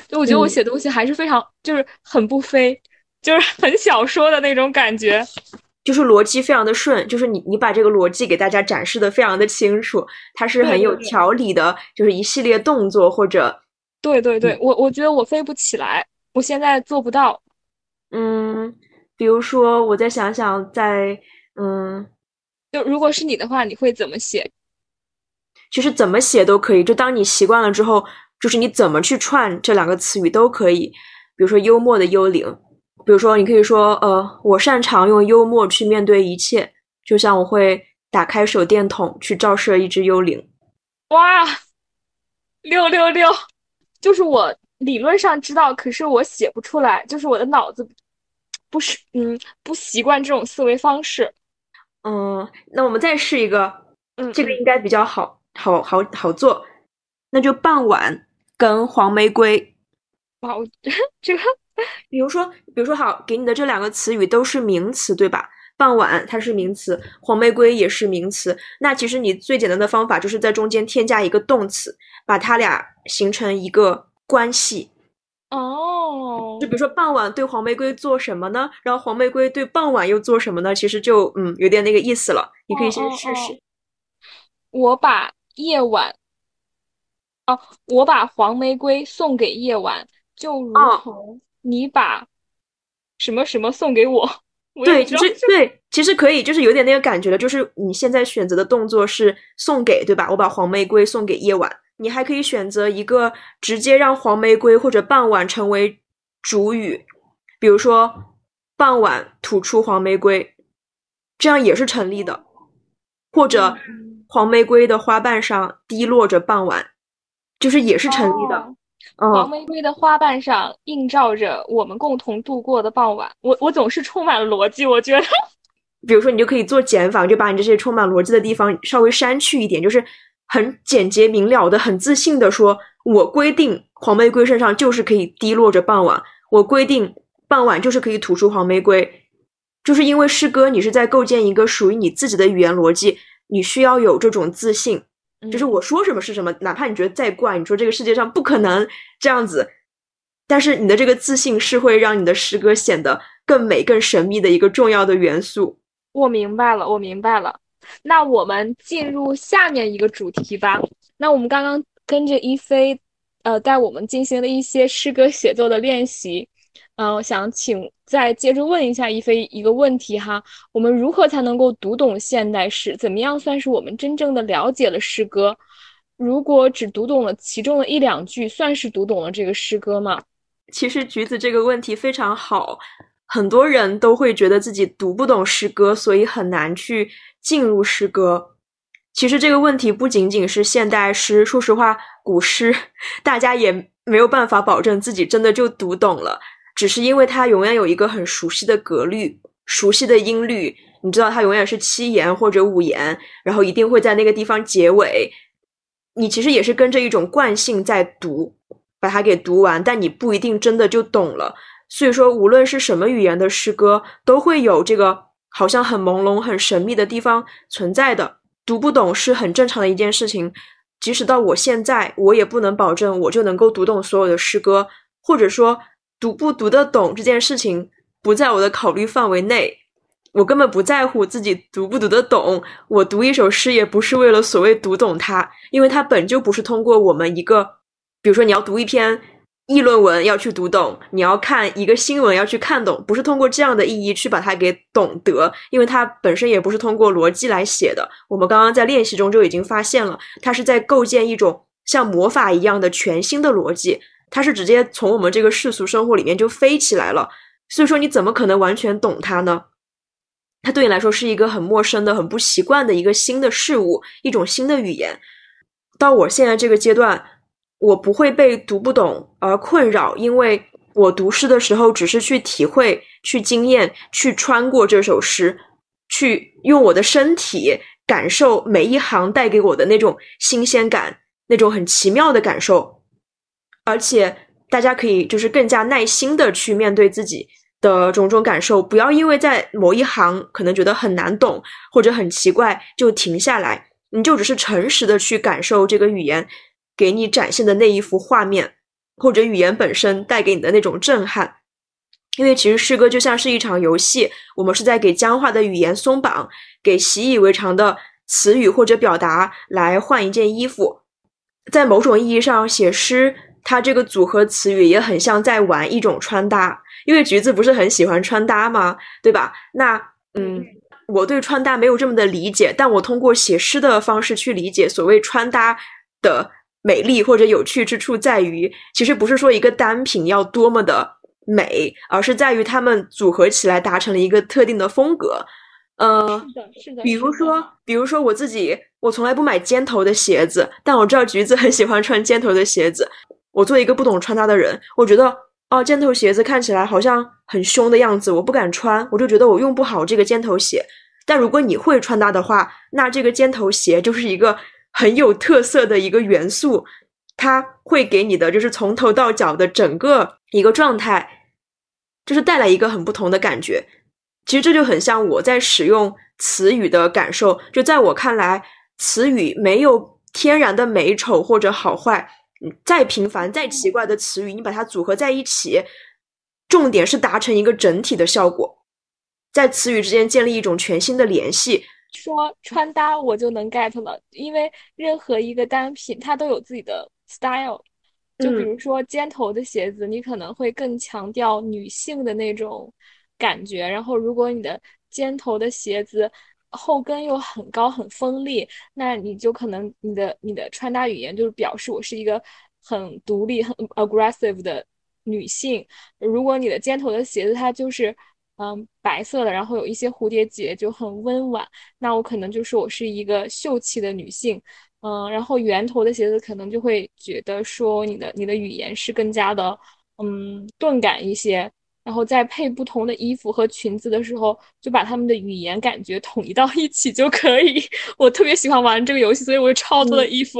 就我觉得我写东西还是非常，就是很不飞，就是很小说的那种感觉，就是逻辑非常的顺，就是你你把这个逻辑给大家展示的非常的清楚，它是很有条理的，就是一系列动作或者，对对对，我我觉得我飞不起来。我现在做不到，嗯，比如说，我再想想，在嗯，就如果是你的话，你会怎么写？其实怎么写都可以，就当你习惯了之后，就是你怎么去串这两个词语都可以。比如说幽默的幽灵，比如说你可以说，呃，我擅长用幽默去面对一切，就像我会打开手电筒去照射一只幽灵。哇，六六六，就是我。理论上知道，可是我写不出来，就是我的脑子不是，嗯，不习惯这种思维方式。嗯，那我们再试一个，嗯，这个应该比较好，好，好，好做。那就傍晚跟黄玫瑰。哇，这个，比如说，比如说，好，给你的这两个词语都是名词，对吧？傍晚它是名词，黄玫瑰也是名词。那其实你最简单的方法就是在中间添加一个动词，把它俩形成一个。关系哦，就比如说傍晚对黄玫瑰做什么呢？然后黄玫瑰对傍晚又做什么呢？其实就嗯有点那个意思了。你可以先试试。我把夜晚，哦，我把黄玫瑰送给夜晚，就如同你把什么什么送给我。对，就是对，其实可以，就是有点那个感觉了。就是你现在选择的动作是送给，对吧？我把黄玫瑰送给夜晚。你还可以选择一个直接让黄玫瑰或者傍晚成为主语，比如说傍晚吐出黄玫瑰，这样也是成立的。或者黄玫瑰的花瓣上滴落着傍晚，就是也是成立的。黄玫瑰的花瓣上映照着我们共同度过的傍晚。我我总是充满了逻辑，我觉得。比如说，你就可以做减法，就把你这些充满逻辑的地方稍微删去一点，就是很简洁明了的、很自信的说：“我规定黄玫瑰身上就是可以滴落着傍晚，我规定傍晚就是可以吐出黄玫瑰。”就是因为诗歌，你是在构建一个属于你自己的语言逻辑，你需要有这种自信。就是我说什么是什么，哪怕你觉得再怪，你说这个世界上不可能这样子，但是你的这个自信是会让你的诗歌显得更美、更神秘的一个重要的元素。我明白了，我明白了。那我们进入下面一个主题吧。那我们刚刚跟着一菲，呃，带我们进行了一些诗歌写作的练习。嗯，想请再接着问一下一菲一个问题哈，我们如何才能够读懂现代诗？怎么样算是我们真正的了解了诗歌？如果只读懂了其中的一两句，算是读懂了这个诗歌吗？其实橘子这个问题非常好，很多人都会觉得自己读不懂诗歌，所以很难去进入诗歌。其实这个问题不仅仅是现代诗，说实话，古诗 大家也没有办法保证自己真的就读懂了。只是因为它永远有一个很熟悉的格律、熟悉的音律，你知道它永远是七言或者五言，然后一定会在那个地方结尾。你其实也是跟着一种惯性在读，把它给读完，但你不一定真的就懂了。所以说，无论是什么语言的诗歌，都会有这个好像很朦胧、很神秘的地方存在的。读不懂是很正常的一件事情。即使到我现在，我也不能保证我就能够读懂所有的诗歌，或者说。读不读得懂这件事情不在我的考虑范围内，我根本不在乎自己读不读得懂。我读一首诗也不是为了所谓读懂它，因为它本就不是通过我们一个，比如说你要读一篇议论文要去读懂，你要看一个新闻要去看懂，不是通过这样的意义去把它给懂得，因为它本身也不是通过逻辑来写的。我们刚刚在练习中就已经发现了，它是在构建一种像魔法一样的全新的逻辑。它是直接从我们这个世俗生活里面就飞起来了，所以说你怎么可能完全懂它呢？它对你来说是一个很陌生的、很不习惯的一个新的事物，一种新的语言。到我现在这个阶段，我不会被读不懂而困扰，因为我读诗的时候只是去体会、去经验、去穿过这首诗，去用我的身体感受每一行带给我的那种新鲜感，那种很奇妙的感受。而且大家可以就是更加耐心的去面对自己的种种感受，不要因为在某一行可能觉得很难懂或者很奇怪就停下来，你就只是诚实的去感受这个语言给你展现的那一幅画面，或者语言本身带给你的那种震撼。因为其实诗歌就像是一场游戏，我们是在给僵化的语言松绑，给习以为常的词语或者表达来换一件衣服，在某种意义上写诗。它这个组合词语也很像在玩一种穿搭，因为橘子不是很喜欢穿搭吗？对吧？那嗯，我对穿搭没有这么的理解，但我通过写诗的方式去理解所谓穿搭的美丽或者有趣之处，在于其实不是说一个单品要多么的美，而是在于它们组合起来达成了一个特定的风格。呃，是的，是的。比如说，比如说我自己，我从来不买尖头的鞋子，但我知道橘子很喜欢穿尖头的鞋子。我作为一个不懂穿搭的人，我觉得哦，尖头鞋子看起来好像很凶的样子，我不敢穿，我就觉得我用不好这个尖头鞋。但如果你会穿搭的话，那这个尖头鞋就是一个很有特色的一个元素，它会给你的就是从头到脚的整个一个状态，就是带来一个很不同的感觉。其实这就很像我在使用词语的感受，就在我看来，词语没有天然的美丑或者好坏。再平凡、再奇怪的词语，你把它组合在一起，重点是达成一个整体的效果，在词语之间建立一种全新的联系。说穿搭，我就能 get 了，因为任何一个单品它都有自己的 style，就比如说尖头的鞋子，你可能会更强调女性的那种感觉。然后，如果你的尖头的鞋子后跟又很高很锋利，那你就可能你的你的穿搭语言就是表示我是一个很独立、很 aggressive 的女性。如果你的尖头的鞋子它就是嗯白色的，然后有一些蝴蝶结，就很温婉，那我可能就是我是一个秀气的女性。嗯，然后圆头的鞋子可能就会觉得说你的你的语言是更加的嗯钝感一些，然后再配不同的衣服和裙子的时候，就把他们的语言感觉统一到一起就可以。我特别喜欢玩这个游戏，所以我有超多的衣服。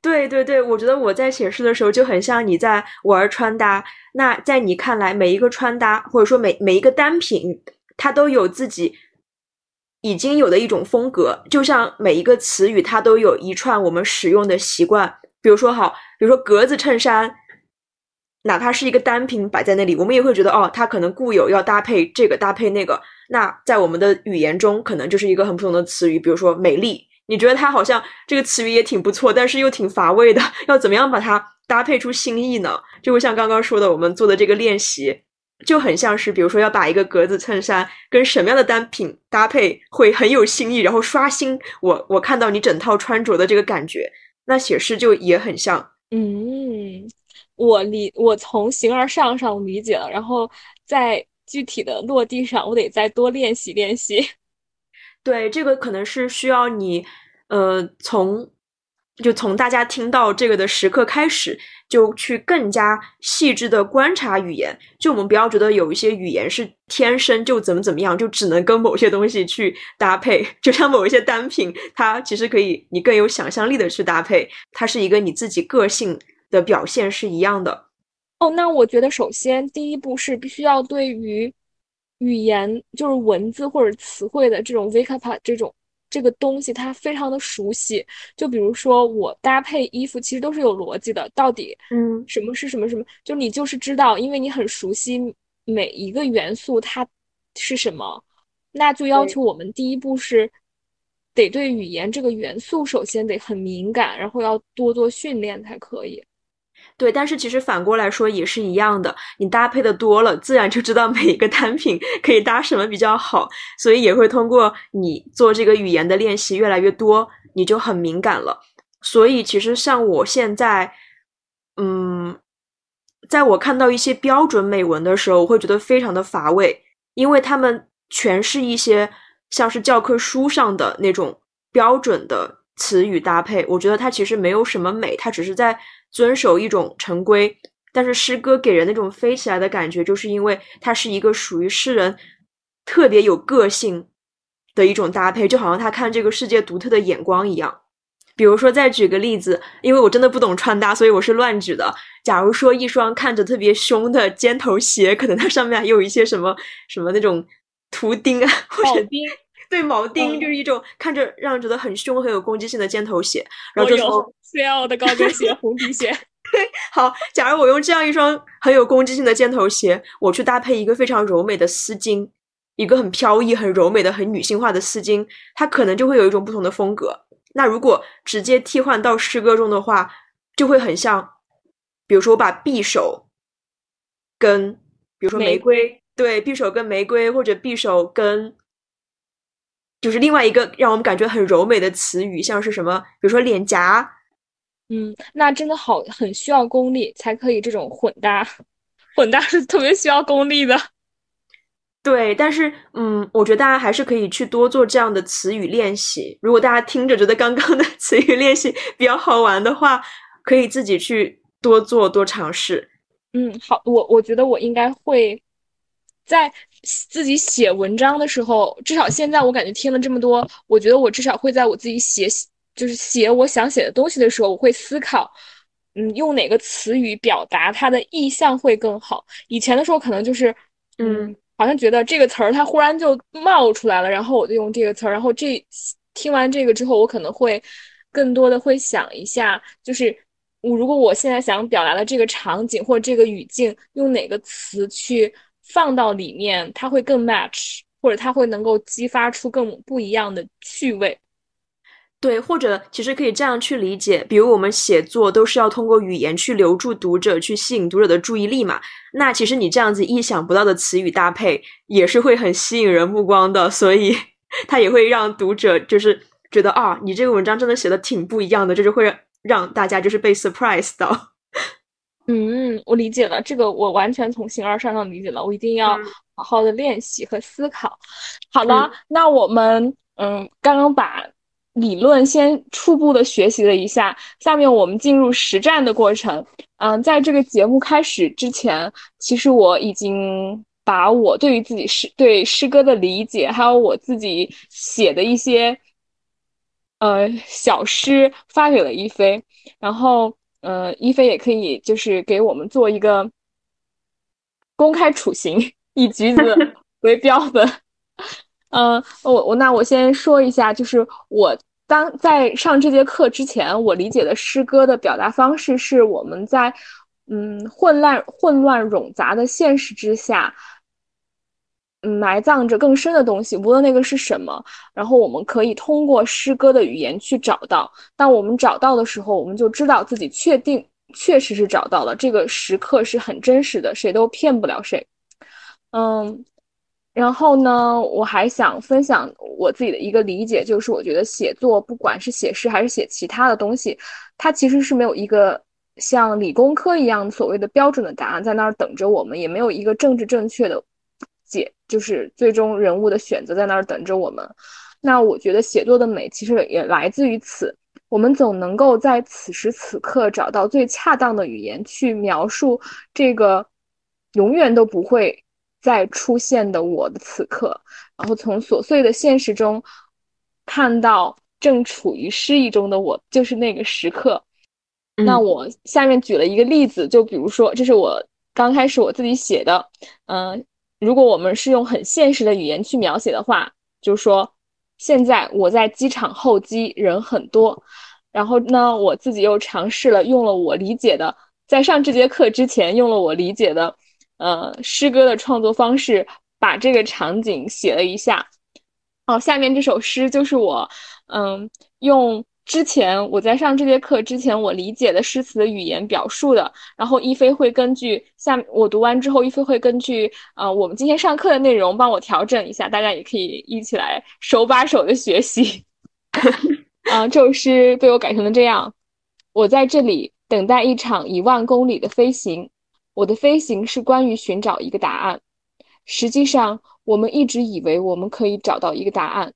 对对对，我觉得我在写诗的时候就很像你在玩穿搭。那在你看来，每一个穿搭或者说每每一个单品，它都有自己。已经有的一种风格，就像每一个词语，它都有一串我们使用的习惯。比如说，好，比如说格子衬衫，哪怕是一个单品摆在那里，我们也会觉得，哦，它可能固有要搭配这个搭配那个。那在我们的语言中，可能就是一个很普通的词语。比如说美丽，你觉得它好像这个词语也挺不错，但是又挺乏味的。要怎么样把它搭配出新意呢？就会像刚刚说的，我们做的这个练习。就很像是，比如说要把一个格子衬衫跟什么样的单品搭配会很有新意，然后刷新我我看到你整套穿着的这个感觉。那写诗就也很像。嗯，我理我从形而上上理解了，然后在具体的落地上，我得再多练习练习。对，这个可能是需要你，呃，从。就从大家听到这个的时刻开始，就去更加细致的观察语言。就我们不要觉得有一些语言是天生就怎么怎么样，就只能跟某些东西去搭配。就像某一些单品，它其实可以你更有想象力的去搭配，它是一个你自己个性的表现是一样的。哦，那我觉得首先第一步是必须要对于语言，就是文字或者词汇的这种 wake up 这种。这个东西它非常的熟悉，就比如说我搭配衣服，其实都是有逻辑的。到底，嗯，什么是什么什么？就你就是知道，因为你很熟悉每一个元素它是什么，那就要求我们第一步是得对语言这个元素首先得很敏感，然后要多做训练才可以。对，但是其实反过来说也是一样的，你搭配的多了，自然就知道每一个单品 可以搭什么比较好，所以也会通过你做这个语言的练习越来越多，你就很敏感了。所以其实像我现在，嗯，在我看到一些标准美文的时候，我会觉得非常的乏味，因为他们全是一些像是教科书上的那种标准的词语搭配，我觉得它其实没有什么美，它只是在。遵守一种成规，但是诗歌给人那种飞起来的感觉，就是因为它是一个属于诗人特别有个性的一种搭配，就好像他看这个世界独特的眼光一样。比如说，再举个例子，因为我真的不懂穿搭，所以我是乱举的。假如说一双看着特别凶的尖头鞋，可能它上面还有一些什么什么那种图钉啊，或者钉，对，铆钉，就是一种看着让人觉得很凶、很有攻击性的尖头鞋。然后就说。C.L. 的高跟鞋，红皮 鞋。好，假如我用这样一双很有攻击性的尖头鞋，我去搭配一个非常柔美的丝巾，一个很飘逸、很柔美的、很女性化的丝巾，它可能就会有一种不同的风格。那如果直接替换到诗歌中的话，就会很像，比如说我把匕首跟，比如说玫瑰，对，匕首跟玫瑰，或者匕首跟。就是另外一个让我们感觉很柔美的词语，像是什么，比如说脸颊，嗯，那真的好，很需要功力才可以这种混搭，混搭是特别需要功力的。对，但是，嗯，我觉得大家还是可以去多做这样的词语练习。如果大家听着觉得刚刚的 词语练习比较好玩的话，可以自己去多做多尝试。嗯，好，我我觉得我应该会。在自己写文章的时候，至少现在我感觉听了这么多，我觉得我至少会在我自己写，就是写我想写的东西的时候，我会思考，嗯，用哪个词语表达它的意象会更好。以前的时候可能就是，嗯，好像觉得这个词儿它忽然就冒出来了，然后我就用这个词儿。然后这听完这个之后，我可能会更多的会想一下，就是我如果我现在想表达的这个场景或者这个语境，用哪个词去。放到里面，它会更 match，或者它会能够激发出更不一样的趣味。对，或者其实可以这样去理解，比如我们写作都是要通过语言去留住读者，去吸引读者的注意力嘛。那其实你这样子意想不到的词语搭配，也是会很吸引人目光的，所以 它也会让读者就是觉得啊，你这个文章真的写的挺不一样的，就是会让大家就是被 surprise 到。嗯，我理解了，这个我完全从形而上上理解了，我一定要好好的练习和思考。好了，那我们嗯，刚刚把。理论先初步的学习了一下，下面我们进入实战的过程。嗯，在这个节目开始之前，其实我已经把我对于自己诗对诗歌的理解，还有我自己写的一些呃小诗发给了一菲，然后呃一菲也可以就是给我们做一个公开处刑，以橘子 为标本。嗯，我我那我先说一下，就是我当在上这节课之前，我理解的诗歌的表达方式是我们在嗯混乱混乱冗杂的现实之下，埋葬着更深的东西，无论那个是什么，然后我们可以通过诗歌的语言去找到。当我们找到的时候，我们就知道自己确定确实是找到了，这个时刻是很真实的，谁都骗不了谁。嗯。然后呢，我还想分享我自己的一个理解，就是我觉得写作，不管是写诗还是写其他的东西，它其实是没有一个像理工科一样所谓的标准的答案在那儿等着我们，也没有一个政治正确的解，就是最终人物的选择在那儿等着我们。那我觉得写作的美其实也来自于此，我们总能够在此时此刻找到最恰当的语言去描述这个永远都不会。再出现的我的此刻，然后从琐碎的现实中看到正处于失意中的我，就是那个时刻。那我下面举了一个例子，就比如说，这是我刚开始我自己写的。嗯，如果我们是用很现实的语言去描写的话，就说，现在我在机场候机，人很多。然后呢，我自己又尝试了用了我理解的，在上这节课之前用了我理解的。呃，诗歌的创作方式，把这个场景写了一下。哦，下面这首诗就是我，嗯，用之前我在上这节课之前我理解的诗词的语言表述的。然后一菲会根据下我读完之后，一菲会根据呃我们今天上课的内容帮我调整一下，大家也可以一起来手把手的学习。啊，这首诗被我改成了这样：我在这里等待一场一万公里的飞行。我的飞行是关于寻找一个答案。实际上，我们一直以为我们可以找到一个答案，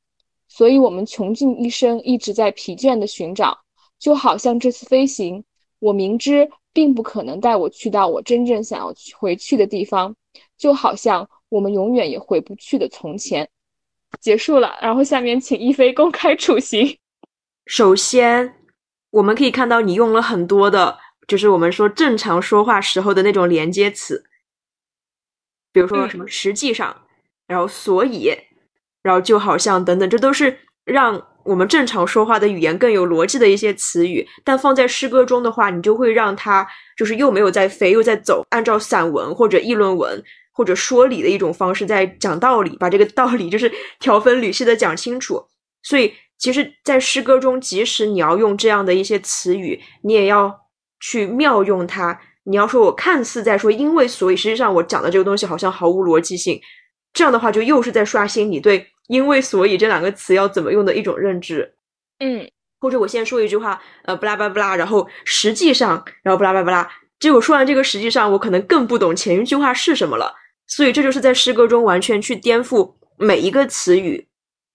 所以我们穷尽一生一直在疲倦的寻找。就好像这次飞行，我明知并不可能带我去到我真正想要回去的地方。就好像我们永远也回不去的从前。结束了，然后下面请一飞公开处刑。首先，我们可以看到你用了很多的。就是我们说正常说话时候的那种连接词，比如说什么实际上，然后所以，然后就好像等等，这都是让我们正常说话的语言更有逻辑的一些词语。但放在诗歌中的话，你就会让它就是又没有在飞，又在走，按照散文或者议论文或者说理的一种方式在讲道理，把这个道理就是条分缕析的讲清楚。所以，其实，在诗歌中，即使你要用这样的一些词语，你也要。去妙用它。你要说我看似在说因为所以，实际上我讲的这个东西好像毫无逻辑性。这样的话，就又是在刷新你对因为所以这两个词要怎么用的一种认知。嗯，或者我先说一句话，呃，不拉不拉不拉，然后实际上，然后不拉不拉不拉。结果说完这个实际上，我可能更不懂前一句话是什么了。所以这就是在诗歌中完全去颠覆每一个词语，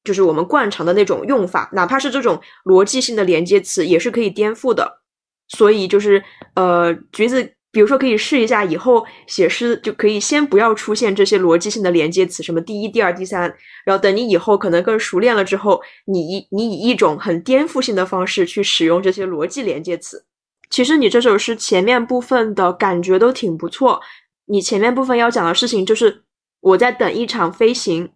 就是我们惯常的那种用法，哪怕是这种逻辑性的连接词，也是可以颠覆的。所以就是，呃，橘子，比如说可以试一下，以后写诗就可以先不要出现这些逻辑性的连接词，什么第一、第二、第三，然后等你以后可能更熟练了之后，你你以一种很颠覆性的方式去使用这些逻辑连接词。其实你这首诗前面部分的感觉都挺不错，你前面部分要讲的事情就是我在等一场飞行，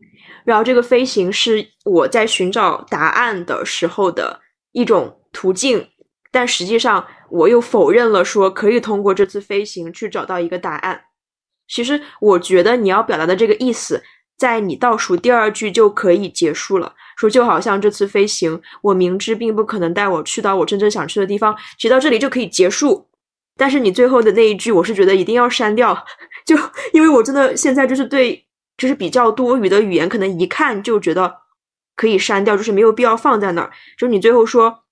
然后这个飞行是我在寻找答案的时候的一种途径。但实际上，我又否认了说可以通过这次飞行去找到一个答案。其实，我觉得你要表达的这个意思，在你倒数第二句就可以结束了。说就好像这次飞行，我明知并不可能带我去到我真正想去的地方，其实到这里就可以结束。但是你最后的那一句，我是觉得一定要删掉，就因为我真的现在就是对，就是比较多余的语言，可能一看就觉得可以删掉，就是没有必要放在那儿。就你最后说，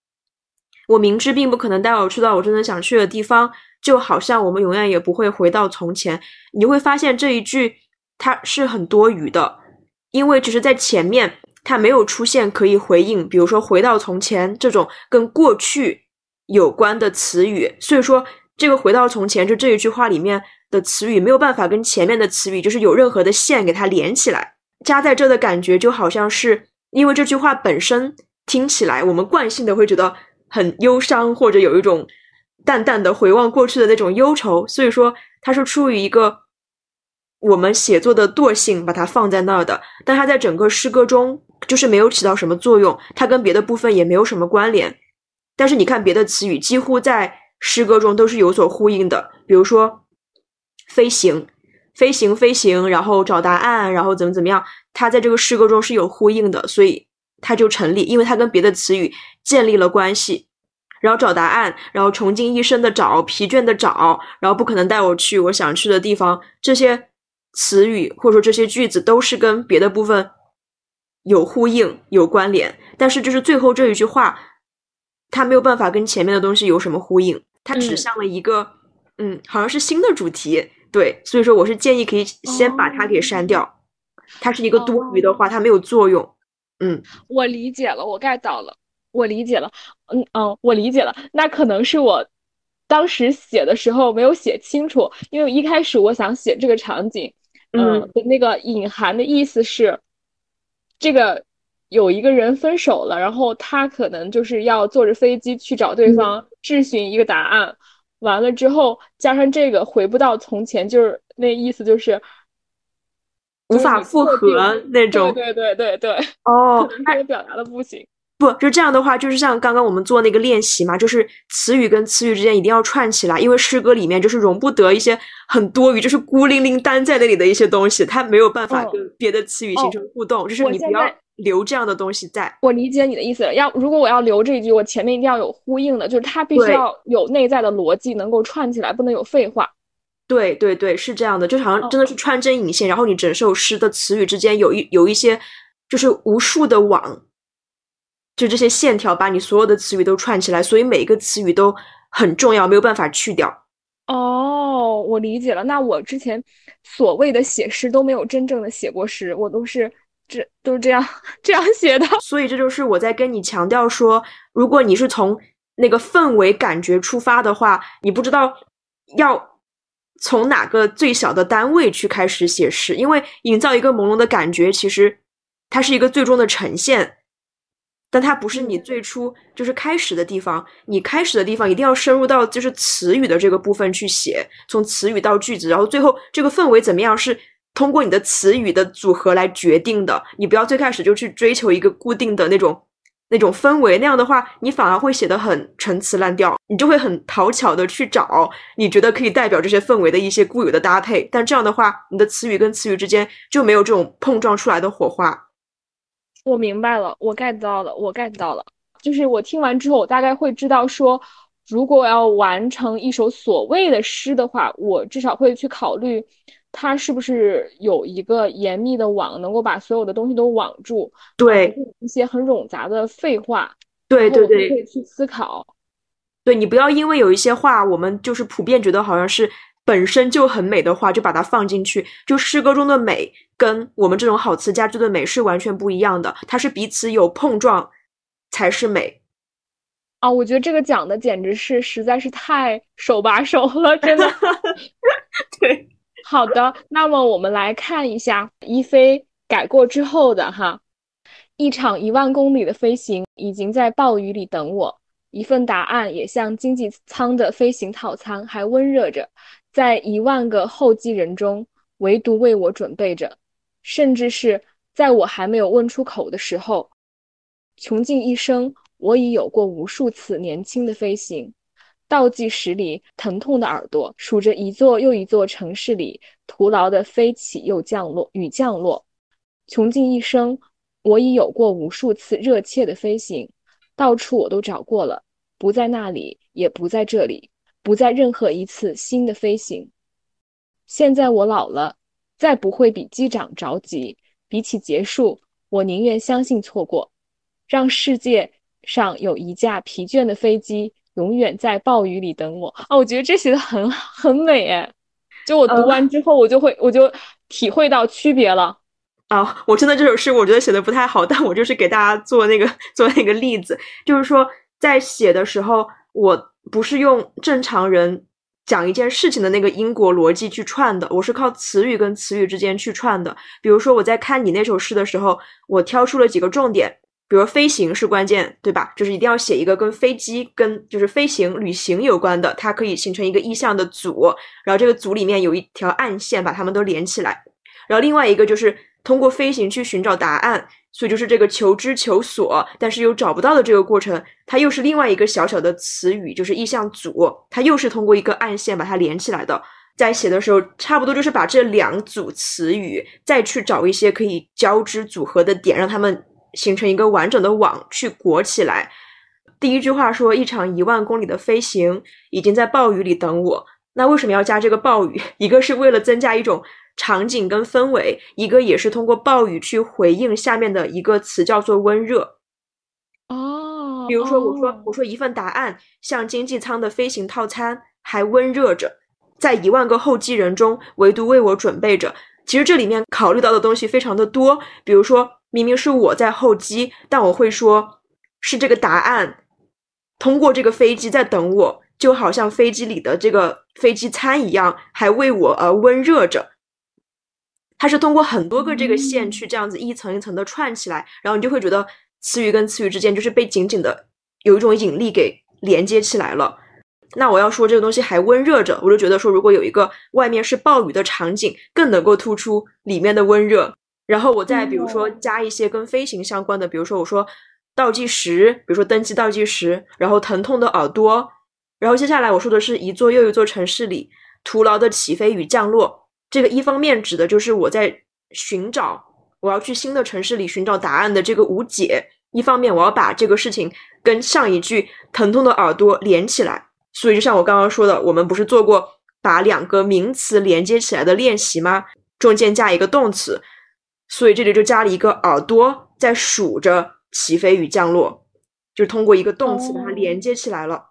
我明知并不可能带我去到我真的想去的地方，就好像我们永远也不会回到从前。你会发现这一句它是很多余的，因为只是在前面它没有出现可以回应，比如说回到从前这种跟过去有关的词语，所以说。这个回到从前，就这一句话里面的词语没有办法跟前面的词语就是有任何的线给它连起来，加在这的感觉就好像是因为这句话本身听起来我们惯性的会觉得很忧伤，或者有一种淡淡的回望过去的那种忧愁，所以说它是出于一个我们写作的惰性把它放在那儿的，但它在整个诗歌中就是没有起到什么作用，它跟别的部分也没有什么关联，但是你看别的词语几乎在。诗歌中都是有所呼应的，比如说飞行、飞行、飞行，然后找答案，然后怎么怎么样，它在这个诗歌中是有呼应的，所以它就成立，因为它跟别的词语建立了关系。然后找答案，然后穷尽一生的找，疲倦的找，然后不可能带我去我想去的地方，这些词语或者说这些句子都是跟别的部分有呼应、有关联，但是就是最后这一句话。它没有办法跟前面的东西有什么呼应，它指向了一个，嗯，好像是新的主题，对，所以说我是建议可以先把它给删掉，它是一个多余的话，它没有作用，嗯，我理解了，我 get 到了，我理解了，嗯嗯，我理解了，那可能是我当时写的时候没有写清楚，因为一开始我想写这个场景，嗯，的那个隐含的意思是这个。有一个人分手了，然后他可能就是要坐着飞机去找对方，质询一个答案。完了之后，加上这个回不到从前，就是那意思就是无法复合那种。对对对对。哦，那我表达的不行。不，就这样的话，就是像刚刚我们做那个练习嘛，就是词语跟词语之间一定要串起来，因为诗歌里面就是容不得一些很多余，就是孤零零单在那里的一些东西，它没有办法跟别的词语形成互动，就是你不要。留这样的东西在，我理解你的意思了。要如果我要留这一句，我前面一定要有呼应的，就是它必须要有内在的逻辑，能够串起来，不能有废话。对对对，是这样的，就好像真的是穿针引线，然后你整首诗的词语之间有一有一些，就是无数的网，就这些线条把你所有的词语都串起来，所以每一个词语都很重要，没有办法去掉。哦，我理解了。那我之前所谓的写诗都没有真正的写过诗，我都是。这都是这样这样写的，所以这就是我在跟你强调说，如果你是从那个氛围感觉出发的话，你不知道要从哪个最小的单位去开始写诗，因为营造一个朦胧的感觉，其实它是一个最终的呈现，但它不是你最初就是开始的地方。你开始的地方一定要深入到就是词语的这个部分去写，从词语到句子，然后最后这个氛围怎么样是。通过你的词语的组合来决定的，你不要最开始就去追求一个固定的那种那种氛围，那样的话，你反而会写得很陈词滥调，你就会很讨巧的去找你觉得可以代表这些氛围的一些固有的搭配，但这样的话，你的词语跟词语之间就没有这种碰撞出来的火花。我明白了，我 get 到了，我 get 到了，就是我听完之后，我大概会知道说，如果要完成一首所谓的诗的话，我至少会去考虑。它是不是有一个严密的网，能够把所有的东西都网住？对，一些很冗杂的废话。对对对，可以去思考。对你不要因为有一些话，我们就是普遍觉得好像是本身就很美的话，就把它放进去。就诗歌中的美，跟我们这种好词佳句的美是完全不一样的。它是彼此有碰撞，才是美。啊，我觉得这个讲的简直是实在是太手把手了，真的。对。好的，那么我们来看一下一飞改过之后的哈，一场一万公里的飞行已经在暴雨里等我，一份答案也像经济舱的飞行套餐还温热着，在一万个候机人中，唯独为我准备着，甚至是在我还没有问出口的时候，穷尽一生，我已有过无数次年轻的飞行。倒计时里，疼痛的耳朵数着一座又一座城市里徒劳的飞起又降落与降落。穷尽一生，我已有过无数次热切的飞行，到处我都找过了，不在那里，也不在这里，不在任何一次新的飞行。现在我老了，再不会比机长着急。比起结束，我宁愿相信错过，让世界上有一架疲倦的飞机永远在暴雨里等我。啊，我觉得这写的很 很美哎，就我读完之后，我就会我就体会到区别了。啊，我真的这首诗我觉得写的不太好，但我就是给大家做那个做那个例子，就是说在写的时候，我不是用正常人。讲一件事情的那个因果逻辑去串的，我是靠词语跟词语之间去串的。比如说我在看你那首诗的时候，我挑出了几个重点，比如飞行是关键，对吧？就是一定要写一个跟飞机、跟就是飞行、旅行有关的，它可以形成一个意象的组，然后这个组里面有一条暗线把它们都连起来。然后另外一个就是通过飞行去寻找答案。所以就是这个求知求索，但是又找不到的这个过程，它又是另外一个小小的词语，就是意象组，它又是通过一个暗线把它连起来的。在写的时候，差不多就是把这两组词语再去找一些可以交织组合的点，让它们形成一个完整的网去裹起来。第一句话说：“一场一万公里的飞行已经在暴雨里等我。”那为什么要加这个暴雨？一个是为了增加一种。场景跟氛围，一个也是通过暴雨去回应下面的一个词，叫做温热。哦，比如说我说我说一份答案像经济舱的飞行套餐，还温热着，在一万个候机人中，唯独为我准备着。其实这里面考虑到的东西非常的多，比如说明明是我在候机，但我会说是这个答案通过这个飞机在等我，就好像飞机里的这个飞机餐一样，还为我而温热着。它是通过很多个这个线去这样子一层一层的串起来，然后你就会觉得词语跟词语之间就是被紧紧的有一种引力给连接起来了。那我要说这个东西还温热着，我就觉得说如果有一个外面是暴雨的场景，更能够突出里面的温热。然后我再比如说加一些跟飞行相关的，比如说我说倒计时，比如说登机倒计时，然后疼痛的耳朵，然后接下来我说的是一座又一座城市里徒劳的起飞与降落。这个一方面指的就是我在寻找，我要去新的城市里寻找答案的这个无解；一方面我要把这个事情跟上一句疼痛的耳朵连起来。所以就像我刚刚说的，我们不是做过把两个名词连接起来的练习吗？中间加一个动词，所以这里就加了一个耳朵在数着起飞与降落，就通过一个动词把它连接起来了。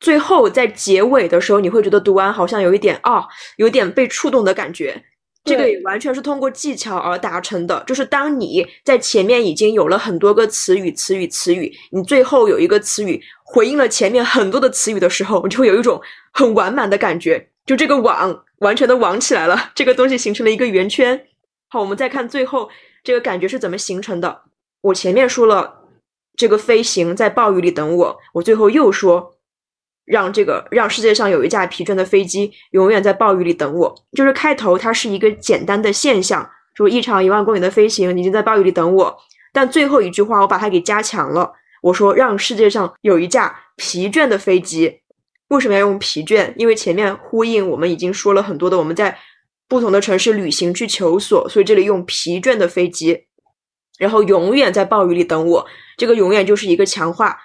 最后在结尾的时候，你会觉得读完好像有一点啊，有点被触动的感觉。这个也完全是通过技巧而达成的。就是当你在前面已经有了很多个词语、词语、词语，你最后有一个词语回应了前面很多的词语的时候，你就会有一种很完满的感觉。就这个网完全的网起来了，这个东西形成了一个圆圈。好，我们再看最后这个感觉是怎么形成的。我前面说了这个飞行在暴雨里等我，我最后又说。让这个让世界上有一架疲倦的飞机永远在暴雨里等我，就是开头它是一个简单的现象，就是一场一万公里的飞行已经在暴雨里等我。但最后一句话我把它给加强了，我说让世界上有一架疲倦的飞机。为什么要用疲倦？因为前面呼应我们已经说了很多的，我们在不同的城市旅行去求索，所以这里用疲倦的飞机，然后永远在暴雨里等我。这个永远就是一个强化。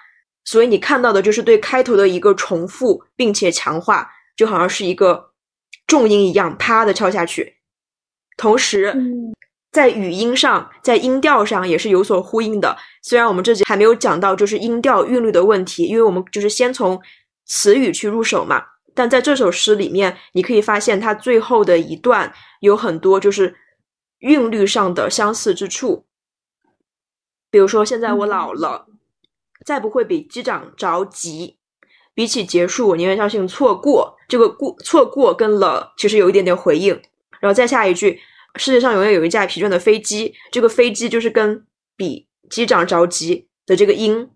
所以你看到的就是对开头的一个重复，并且强化，就好像是一个重音一样，啪的敲下去。同时，在语音上，在音调上也是有所呼应的。虽然我们这集还没有讲到就是音调韵律的问题，因为我们就是先从词语去入手嘛。但在这首诗里面，你可以发现它最后的一段有很多就是韵律上的相似之处。比如说，现在我老了。再不会比机长着急。比起结束，我宁愿相信错过。这个过错过跟了其实有一点点回应。然后再下一句，世界上永远有一架疲倦的飞机。这个飞机就是跟比机长着急的这个音，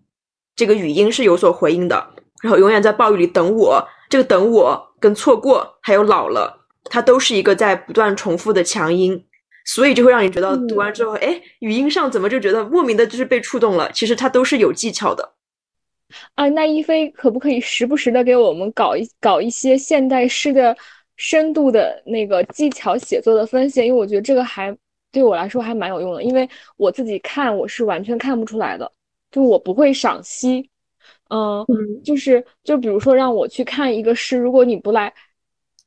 这个语音是有所回应的。然后永远在暴雨里等我。这个等我跟错过还有老了，它都是一个在不断重复的强音。所以就会让你觉得读完之后，哎，语音上怎么就觉得莫名的就是被触动了？其实它都是有技巧的。啊，那一飞可不可以时不时的给我们搞一搞一些现代诗的深度的那个技巧写作的分析？因为我觉得这个还对我来说还蛮有用的，因为我自己看我是完全看不出来的，就我不会赏析。嗯，就是就比如说让我去看一个诗，如果你不来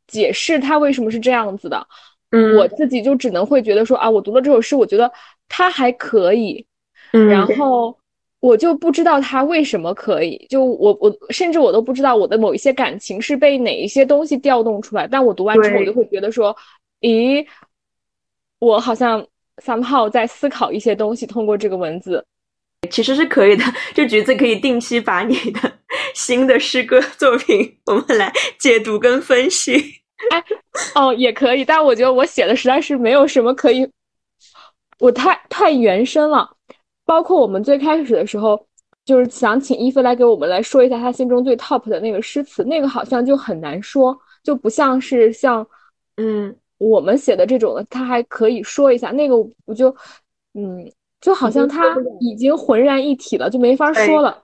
解释它为什么是这样子的，嗯，我自己就只能会觉得说啊，我读了这首诗，我觉得它还可以，嗯，然后我就不知道它为什么可以，就我我甚至我都不知道我的某一些感情是被哪一些东西调动出来，但我读完之后，我就会觉得说，咦，我好像 somehow 在思考一些东西，通过这个文字。其实是可以的，这橘子可以定期把你的新的诗歌作品，我们来解读跟分析。哎，哦，也可以，但我觉得我写的实在是没有什么可以，我太太原生了。包括我们最开始的时候，就是想请伊菲来给我们来说一下他心中最 top 的那个诗词，那个好像就很难说，就不像是像嗯我们写的这种的，他还可以说一下那个，我就嗯。就好像他已经浑然一体了，就没法说了。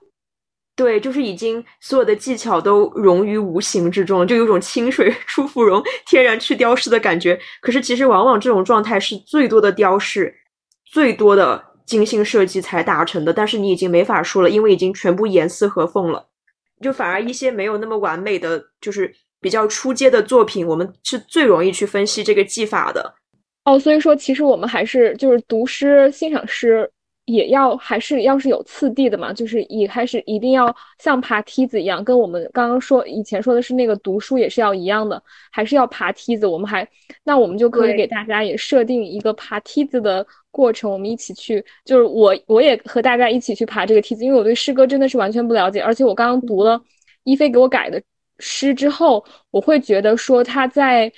对，就是已经所有的技巧都融于无形之中，就有种清水出芙蓉，天然去雕饰的感觉。可是其实往往这种状态是最多的雕饰，最多的精心设计才达成的。但是你已经没法说了，因为已经全部严丝合缝了。就反而一些没有那么完美的，就是比较出阶的作品，我们是最容易去分析这个技法的。哦，所以说其实我们还是就是读诗、欣赏诗，也要还是要是有次第的嘛，就是一开始一定要像爬梯子一样，跟我们刚刚说以前说的是那个读书也是要一样的，还是要爬梯子。我们还那我们就可以给大家也设定一个爬梯子的过程，我们一起去，就是我我也和大家一起去爬这个梯子，因为我对诗歌真的是完全不了解，而且我刚刚读了一菲给我改的诗之后，我会觉得说他在。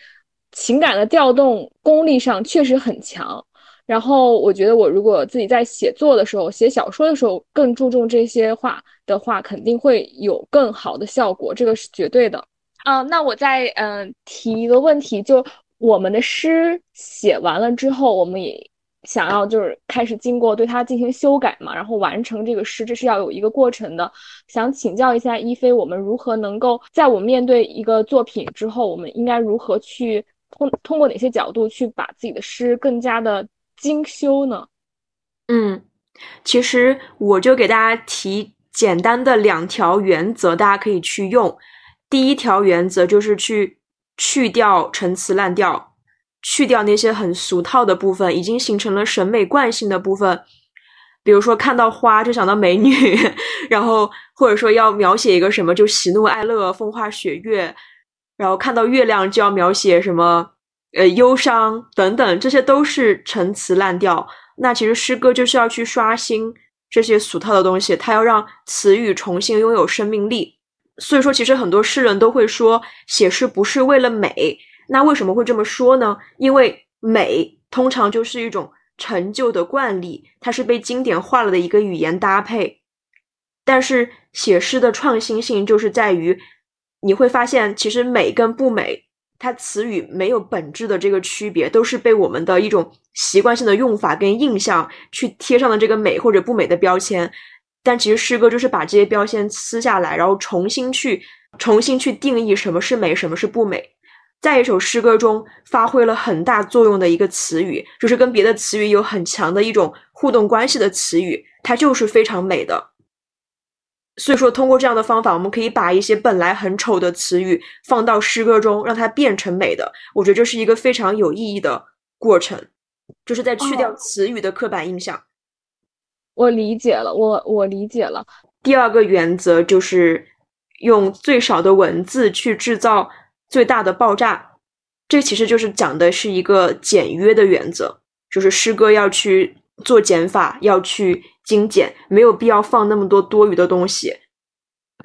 情感的调动功力上确实很强，然后我觉得我如果自己在写作的时候、写小说的时候更注重这些话的话，肯定会有更好的效果，这个是绝对的。啊，那我再嗯提一个问题，就我们的诗写完了之后，我们也想要就是开始经过对它进行修改嘛，然后完成这个诗，这是要有一个过程的。想请教一下一菲，我们如何能够在我面对一个作品之后，我们应该如何去？通通过哪些角度去把自己的诗更加的精修呢？嗯，其实我就给大家提简单的两条原则，大家可以去用。第一条原则就是去去掉陈词滥调，去掉那些很俗套的部分，已经形成了审美惯性的部分。比如说看到花就想到美女，然后或者说要描写一个什么就喜怒哀乐、风花雪月。然后看到月亮就要描写什么，呃，忧伤等等，这些都是陈词滥调。那其实诗歌就是要去刷新这些俗套的东西，它要让词语重新拥有生命力。所以说，其实很多诗人都会说，写诗不是为了美。那为什么会这么说呢？因为美通常就是一种陈旧的惯例，它是被经典化了的一个语言搭配。但是写诗的创新性就是在于。你会发现，其实美跟不美，它词语没有本质的这个区别，都是被我们的一种习惯性的用法跟印象去贴上了这个美或者不美的标签。但其实诗歌就是把这些标签撕下来，然后重新去重新去定义什么是美，什么是不美。在一首诗歌中发挥了很大作用的一个词语，就是跟别的词语有很强的一种互动关系的词语，它就是非常美的。所以说，通过这样的方法，我们可以把一些本来很丑的词语放到诗歌中，让它变成美的。我觉得这是一个非常有意义的过程，就是在去掉词语的刻板印象。我理解了，我我理解了。第二个原则就是用最少的文字去制造最大的爆炸。这其实就是讲的是一个简约的原则，就是诗歌要去做减法，要去。精简没有必要放那么多多余的东西，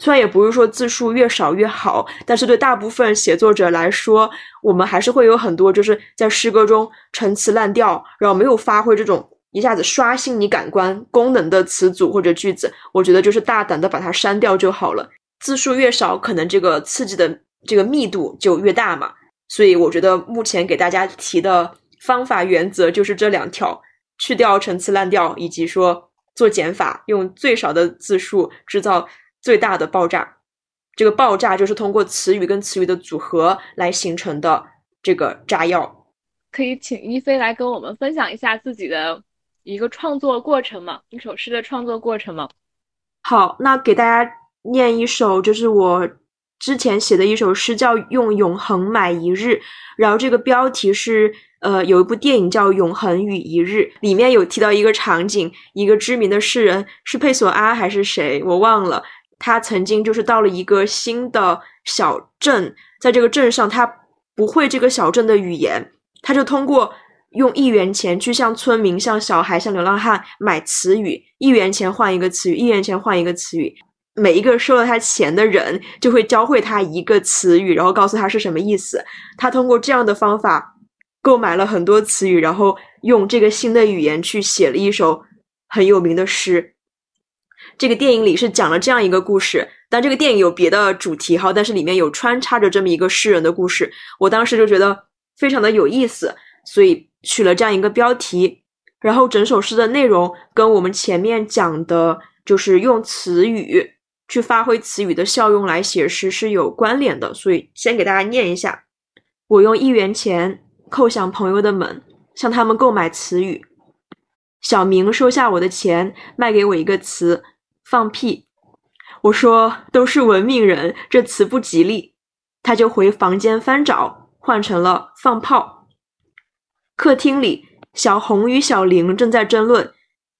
虽然也不是说字数越少越好，但是对大部分写作者来说，我们还是会有很多就是在诗歌中陈词滥调，然后没有发挥这种一下子刷新你感官功能的词组或者句子，我觉得就是大胆的把它删掉就好了。字数越少，可能这个刺激的这个密度就越大嘛。所以我觉得目前给大家提的方法原则就是这两条：去掉陈词滥调，以及说。做减法，用最少的字数制造最大的爆炸。这个爆炸就是通过词语跟词语的组合来形成的这个炸药。可以请一菲来跟我们分享一下自己的一个创作过程吗？一首诗的创作过程吗？好，那给大家念一首，就是我之前写的一首诗，叫《用永恒买一日》，然后这个标题是。呃，有一部电影叫《永恒与一日》，里面有提到一个场景，一个知名的诗人是佩索阿还是谁，我忘了。他曾经就是到了一个新的小镇，在这个镇上，他不会这个小镇的语言，他就通过用一元钱去向村民、向小孩、向流浪汉买词语，一元钱换一个词语，一元钱换一个词语，每一个收了他钱的人就会教会他一个词语，然后告诉他是什么意思。他通过这样的方法。购买了很多词语，然后用这个新的语言去写了一首很有名的诗。这个电影里是讲了这样一个故事，但这个电影有别的主题哈，但是里面有穿插着这么一个诗人的故事。我当时就觉得非常的有意思，所以取了这样一个标题。然后整首诗的内容跟我们前面讲的，就是用词语去发挥词语的效用来写诗是有关联的，所以先给大家念一下：我用一元钱。叩响朋友的门，向他们购买词语。小明收下我的钱，卖给我一个词“放屁”。我说：“都是文明人，这词不吉利。”他就回房间翻找，换成了“放炮”。客厅里，小红与小玲正在争论：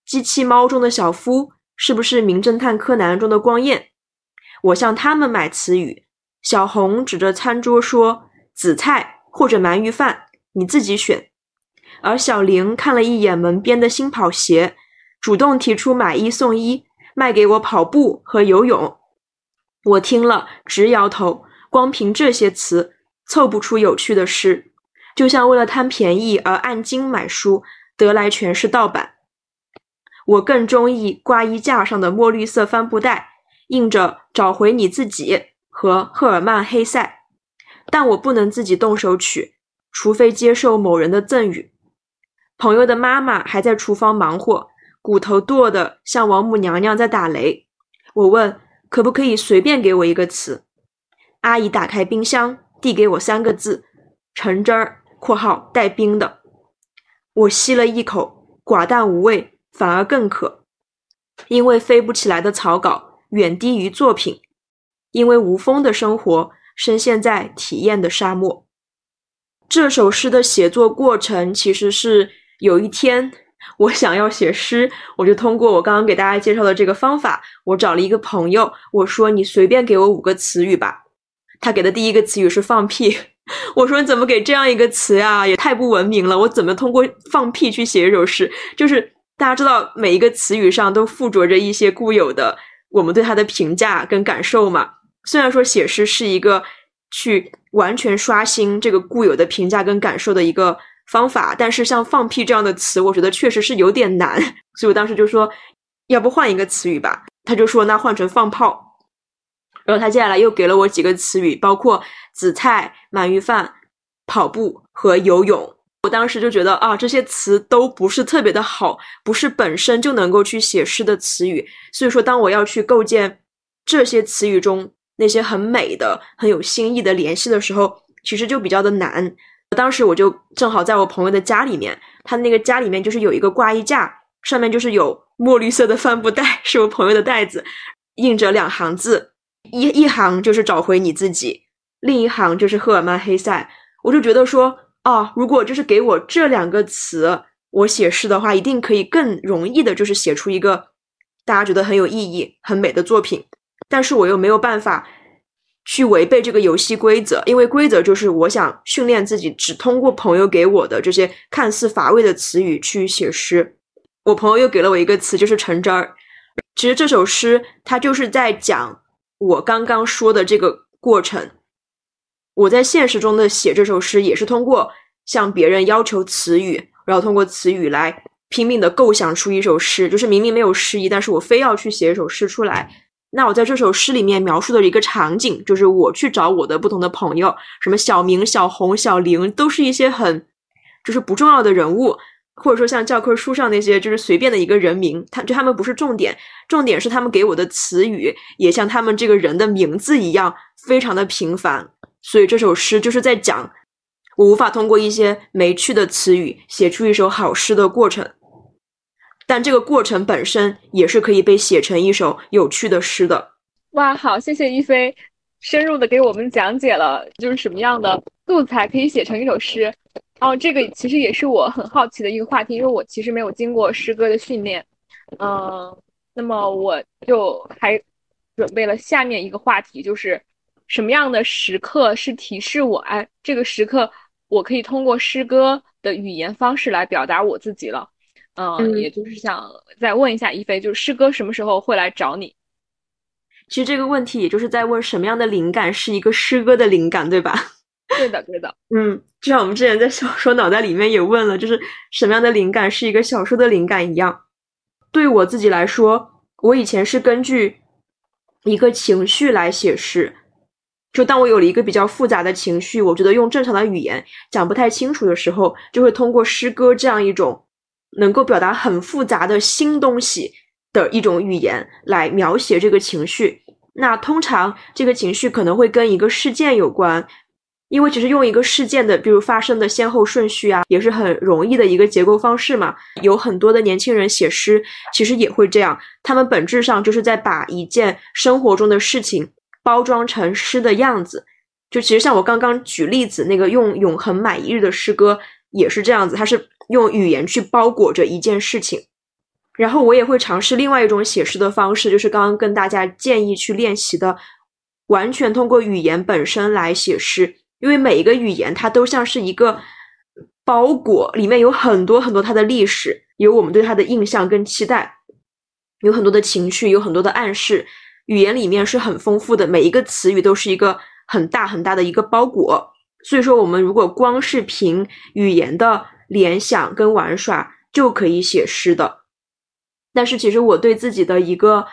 机器猫中的小夫是不是名侦探柯南中的光彦？我向他们买词语。小红指着餐桌说：“紫菜或者鳗鱼饭。”你自己选。而小玲看了一眼门边的新跑鞋，主动提出买一送一，卖给我跑步和游泳。我听了直摇头，光凭这些词凑不出有趣的诗，就像为了贪便宜而按斤买书，得来全是盗版。我更中意挂衣架上的墨绿色帆布袋，印着“找回你自己”和赫尔曼·黑塞，但我不能自己动手取。除非接受某人的赠与，朋友的妈妈还在厨房忙活，骨头剁得像王母娘娘在打雷。我问可不可以随便给我一个词，阿姨打开冰箱，递给我三个字：橙汁儿（括号带冰的）。我吸了一口，寡淡无味，反而更渴，因为飞不起来的草稿远低于作品，因为无风的生活深陷在体验的沙漠。这首诗的写作过程其实是有一天，我想要写诗，我就通过我刚刚给大家介绍的这个方法，我找了一个朋友，我说你随便给我五个词语吧。他给的第一个词语是放屁，我说你怎么给这样一个词呀？也太不文明了。我怎么通过放屁去写一首诗？就是大家知道每一个词语上都附着着一些固有的我们对它的评价跟感受嘛。虽然说写诗是一个。去完全刷新这个固有的评价跟感受的一个方法，但是像放屁这样的词，我觉得确实是有点难，所以我当时就说，要不换一个词语吧？他就说那换成放炮。然后他接下来又给了我几个词语，包括紫菜、鳗鱼饭、跑步和游泳。我当时就觉得啊，这些词都不是特别的好，不是本身就能够去写诗的词语。所以说，当我要去构建这些词语中。那些很美的、很有新意的联系的时候，其实就比较的难。当时我就正好在我朋友的家里面，他那个家里面就是有一个挂衣架，上面就是有墨绿色的帆布袋，是我朋友的袋子，印着两行字，一一行就是找回你自己，另一行就是赫尔曼·黑塞。我就觉得说，啊，如果就是给我这两个词，我写诗的话，一定可以更容易的，就是写出一个大家觉得很有意义、很美的作品。但是我又没有办法去违背这个游戏规则，因为规则就是我想训练自己，只通过朋友给我的这些看似乏味的词语去写诗。我朋友又给了我一个词，就是橙汁儿。其实这首诗它就是在讲我刚刚说的这个过程。我在现实中的写这首诗，也是通过向别人要求词语，然后通过词语来拼命的构想出一首诗。就是明明没有诗意，但是我非要去写一首诗出来。那我在这首诗里面描述的一个场景，就是我去找我的不同的朋友，什么小明、小红、小玲，都是一些很就是不重要的人物，或者说像教科书上那些就是随便的一个人名，他就他们不是重点，重点是他们给我的词语也像他们这个人的名字一样，非常的平凡。所以这首诗就是在讲我无法通过一些没趣的词语写出一首好诗的过程，但这个过程本身也是可以被写成一首有趣的诗的。哇，好，谢谢一菲，深入的给我们讲解了就是什么样的素材可以写成一首诗。哦这个其实也是我很好奇的一个话题，因为我其实没有经过诗歌的训练。嗯，那么我就还准备了下面一个话题，就是什么样的时刻是提示我，哎，这个时刻。我可以通过诗歌的语言方式来表达我自己了，嗯，也就是想再问一下一菲，就是诗歌什么时候会来找你？其实这个问题也就是在问什么样的灵感是一个诗歌的灵感，对吧？对的，对的，嗯，就像我们之前在小说脑袋里面也问了，就是什么样的灵感是一个小说的灵感一样。对我自己来说，我以前是根据一个情绪来写诗。就当我有了一个比较复杂的情绪，我觉得用正常的语言讲不太清楚的时候，就会通过诗歌这样一种能够表达很复杂的新东西的一种语言来描写这个情绪。那通常这个情绪可能会跟一个事件有关，因为其实用一个事件的，比如发生的先后顺序啊，也是很容易的一个结构方式嘛。有很多的年轻人写诗，其实也会这样，他们本质上就是在把一件生活中的事情。包装成诗的样子，就其实像我刚刚举例子那个用“永恒买一日”的诗歌也是这样子，它是用语言去包裹着一件事情。然后我也会尝试另外一种写诗的方式，就是刚刚跟大家建议去练习的，完全通过语言本身来写诗，因为每一个语言它都像是一个包裹，里面有很多很多它的历史，有我们对它的印象跟期待，有很多的情绪，有很多的暗示。语言里面是很丰富的，每一个词语都是一个很大很大的一个包裹。所以说，我们如果光是凭语言的联想跟玩耍就可以写诗的。但是，其实我对自己的一个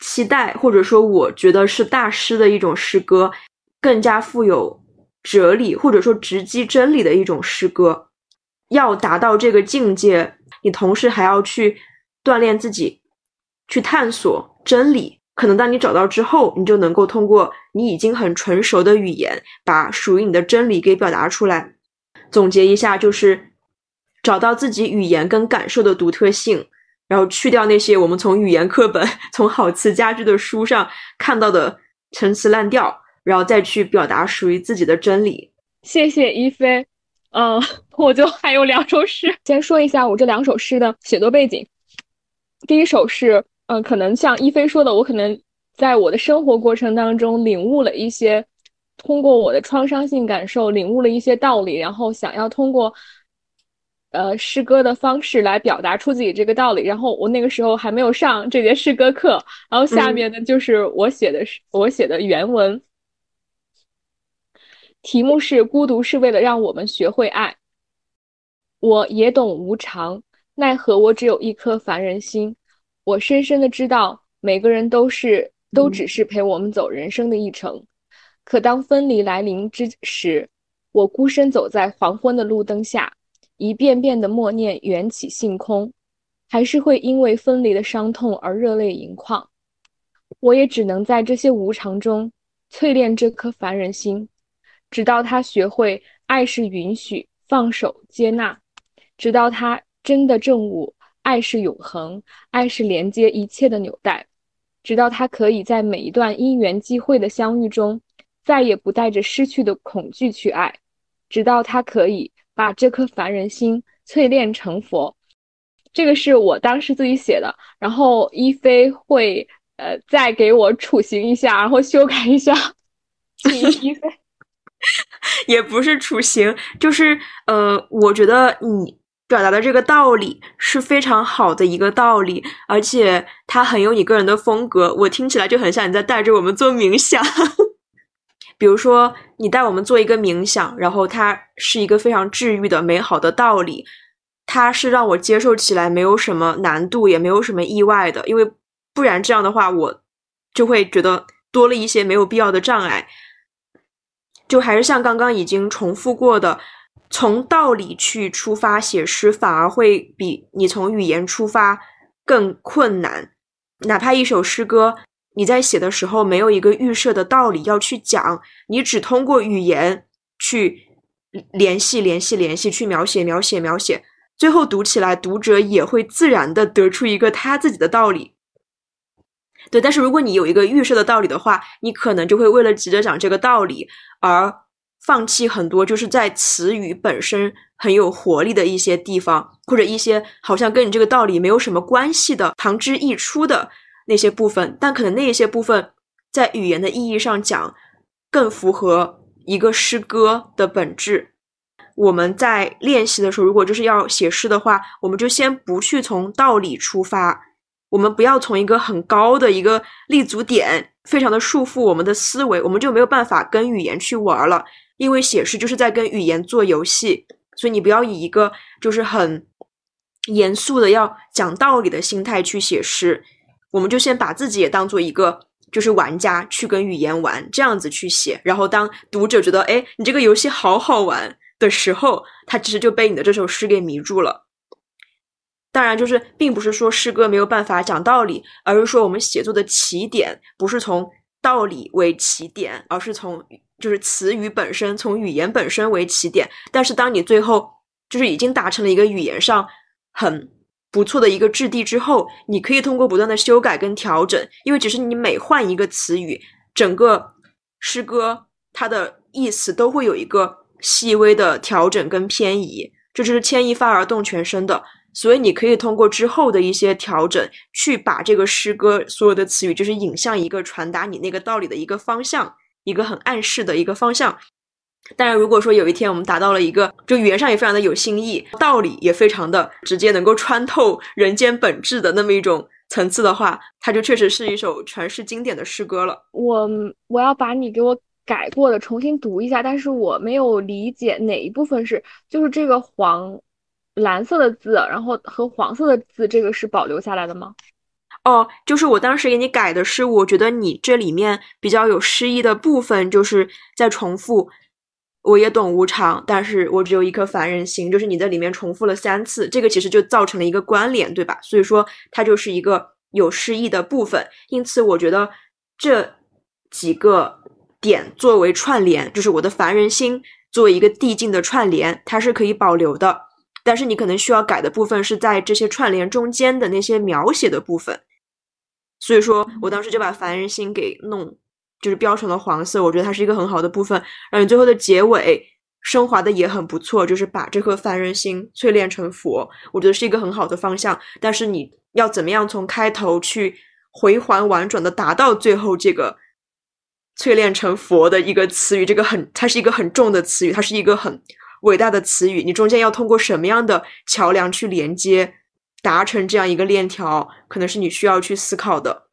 期待，或者说我觉得是大师的一种诗歌，更加富有哲理，或者说直击真理的一种诗歌。要达到这个境界，你同时还要去锻炼自己，去探索真理。可能当你找到之后，你就能够通过你已经很纯熟的语言，把属于你的真理给表达出来。总结一下，就是找到自己语言跟感受的独特性，然后去掉那些我们从语言课本、从好词佳句的书上看到的陈词滥调，然后再去表达属于自己的真理。谢谢一菲。嗯，我就还有两首诗，先说一下我这两首诗的写作背景。第一首是。嗯，可能像一菲说的，我可能在我的生活过程当中领悟了一些，通过我的创伤性感受领悟了一些道理，然后想要通过呃诗歌的方式来表达出自己这个道理。然后我那个时候还没有上这节诗歌课，然后下面呢就是我写的是我写的原文，题目是“孤独是为了让我们学会爱”。我也懂无常，奈何我只有一颗凡人心。我深深的知道，每个人都是都只是陪我们走人生的一程。可当分离来临之时，我孤身走在黄昏的路灯下，一遍遍的默念缘起性空，还是会因为分离的伤痛而热泪盈眶。我也只能在这些无常中淬炼这颗凡人心，直到他学会爱是允许、放手、接纳，直到他真的正悟。爱是永恒，爱是连接一切的纽带，直到他可以在每一段因缘际会的相遇中，再也不带着失去的恐惧去爱，直到他可以把这颗凡人心淬炼成佛。这个是我当时自己写的，然后一菲会呃再给我处刑一下，然后修改一下。一菲 也不是处刑，就是呃，我觉得你。表达的这个道理是非常好的一个道理，而且它很有你个人的风格。我听起来就很像你在带着我们做冥想。比如说，你带我们做一个冥想，然后它是一个非常治愈的美好的道理，它是让我接受起来没有什么难度，也没有什么意外的。因为不然这样的话，我就会觉得多了一些没有必要的障碍。就还是像刚刚已经重复过的。从道理去出发写诗，反而会比你从语言出发更困难。哪怕一首诗歌，你在写的时候没有一个预设的道理要去讲，你只通过语言去联系联系联系去描写描写描写，最后读起来读者也会自然的得出一个他自己的道理。对，但是如果你有一个预设的道理的话，你可能就会为了急着讲这个道理而放弃很多就是在词语本身很有活力的一些地方，或者一些好像跟你这个道理没有什么关系的旁支溢出的那些部分，但可能那些部分在语言的意义上讲更符合一个诗歌的本质。我们在练习的时候，如果就是要写诗的话，我们就先不去从道理出发。我们不要从一个很高的一个立足点，非常的束缚我们的思维，我们就没有办法跟语言去玩了。因为写诗就是在跟语言做游戏，所以你不要以一个就是很严肃的要讲道理的心态去写诗。我们就先把自己也当做一个就是玩家去跟语言玩，这样子去写。然后当读者觉得哎，你这个游戏好好玩的时候，他其实就被你的这首诗给迷住了。当然，就是并不是说诗歌没有办法讲道理，而是说我们写作的起点不是从道理为起点，而是从就是词语本身，从语言本身为起点。但是，当你最后就是已经达成了一个语言上很不错的一个质地之后，你可以通过不断的修改跟调整，因为只是你每换一个词语，整个诗歌它的意思都会有一个细微的调整跟偏移，这就是牵一发而动全身的。所以你可以通过之后的一些调整，去把这个诗歌所有的词语，就是引向一个传达你那个道理的一个方向，一个很暗示的一个方向。当然，如果说有一天我们达到了一个，就语言上也非常的有新意，道理也非常的直接，能够穿透人间本质的那么一种层次的话，它就确实是一首传世经典的诗歌了。我我要把你给我改过的重新读一下，但是我没有理解哪一部分是，就是这个黄。蓝色的字，然后和黄色的字，这个是保留下来的吗？哦，就是我当时给你改的是，我觉得你这里面比较有诗意的部分，就是在重复。我也懂无常，但是我只有一颗凡人心，就是你在里面重复了三次，这个其实就造成了一个关联，对吧？所以说它就是一个有诗意的部分。因此，我觉得这几个点作为串联，就是我的凡人心作为一个递进的串联，它是可以保留的。但是你可能需要改的部分是在这些串联中间的那些描写的部分，所以说我当时就把凡人心给弄，就是标成了黄色。我觉得它是一个很好的部分，而你最后的结尾升华的也很不错，就是把这颗凡人心淬炼成佛，我觉得是一个很好的方向。但是你要怎么样从开头去回环婉转的达到最后这个淬炼成佛的一个词语，这个很，它是一个很重的词语，它是一个很。伟大的词语，你中间要通过什么样的桥梁去连接，达成这样一个链条，可能是你需要去思考的。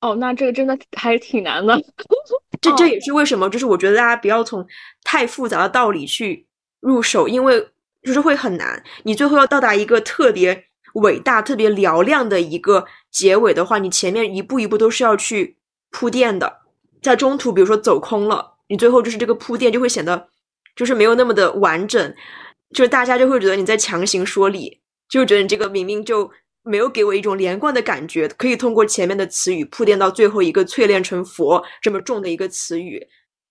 哦，那这个真的还挺难的。这这也是为什么，就是我觉得大家不要从太复杂的道理去入手，因为就是会很难。你最后要到达一个特别伟大、特别嘹亮的一个结尾的话，你前面一步一步都是要去铺垫的。在中途，比如说走空了，你最后就是这个铺垫就会显得。就是没有那么的完整，就是大家就会觉得你在强行说理，就觉得你这个明明就没有给我一种连贯的感觉，可以通过前面的词语铺垫到最后一个淬炼成佛这么重的一个词语。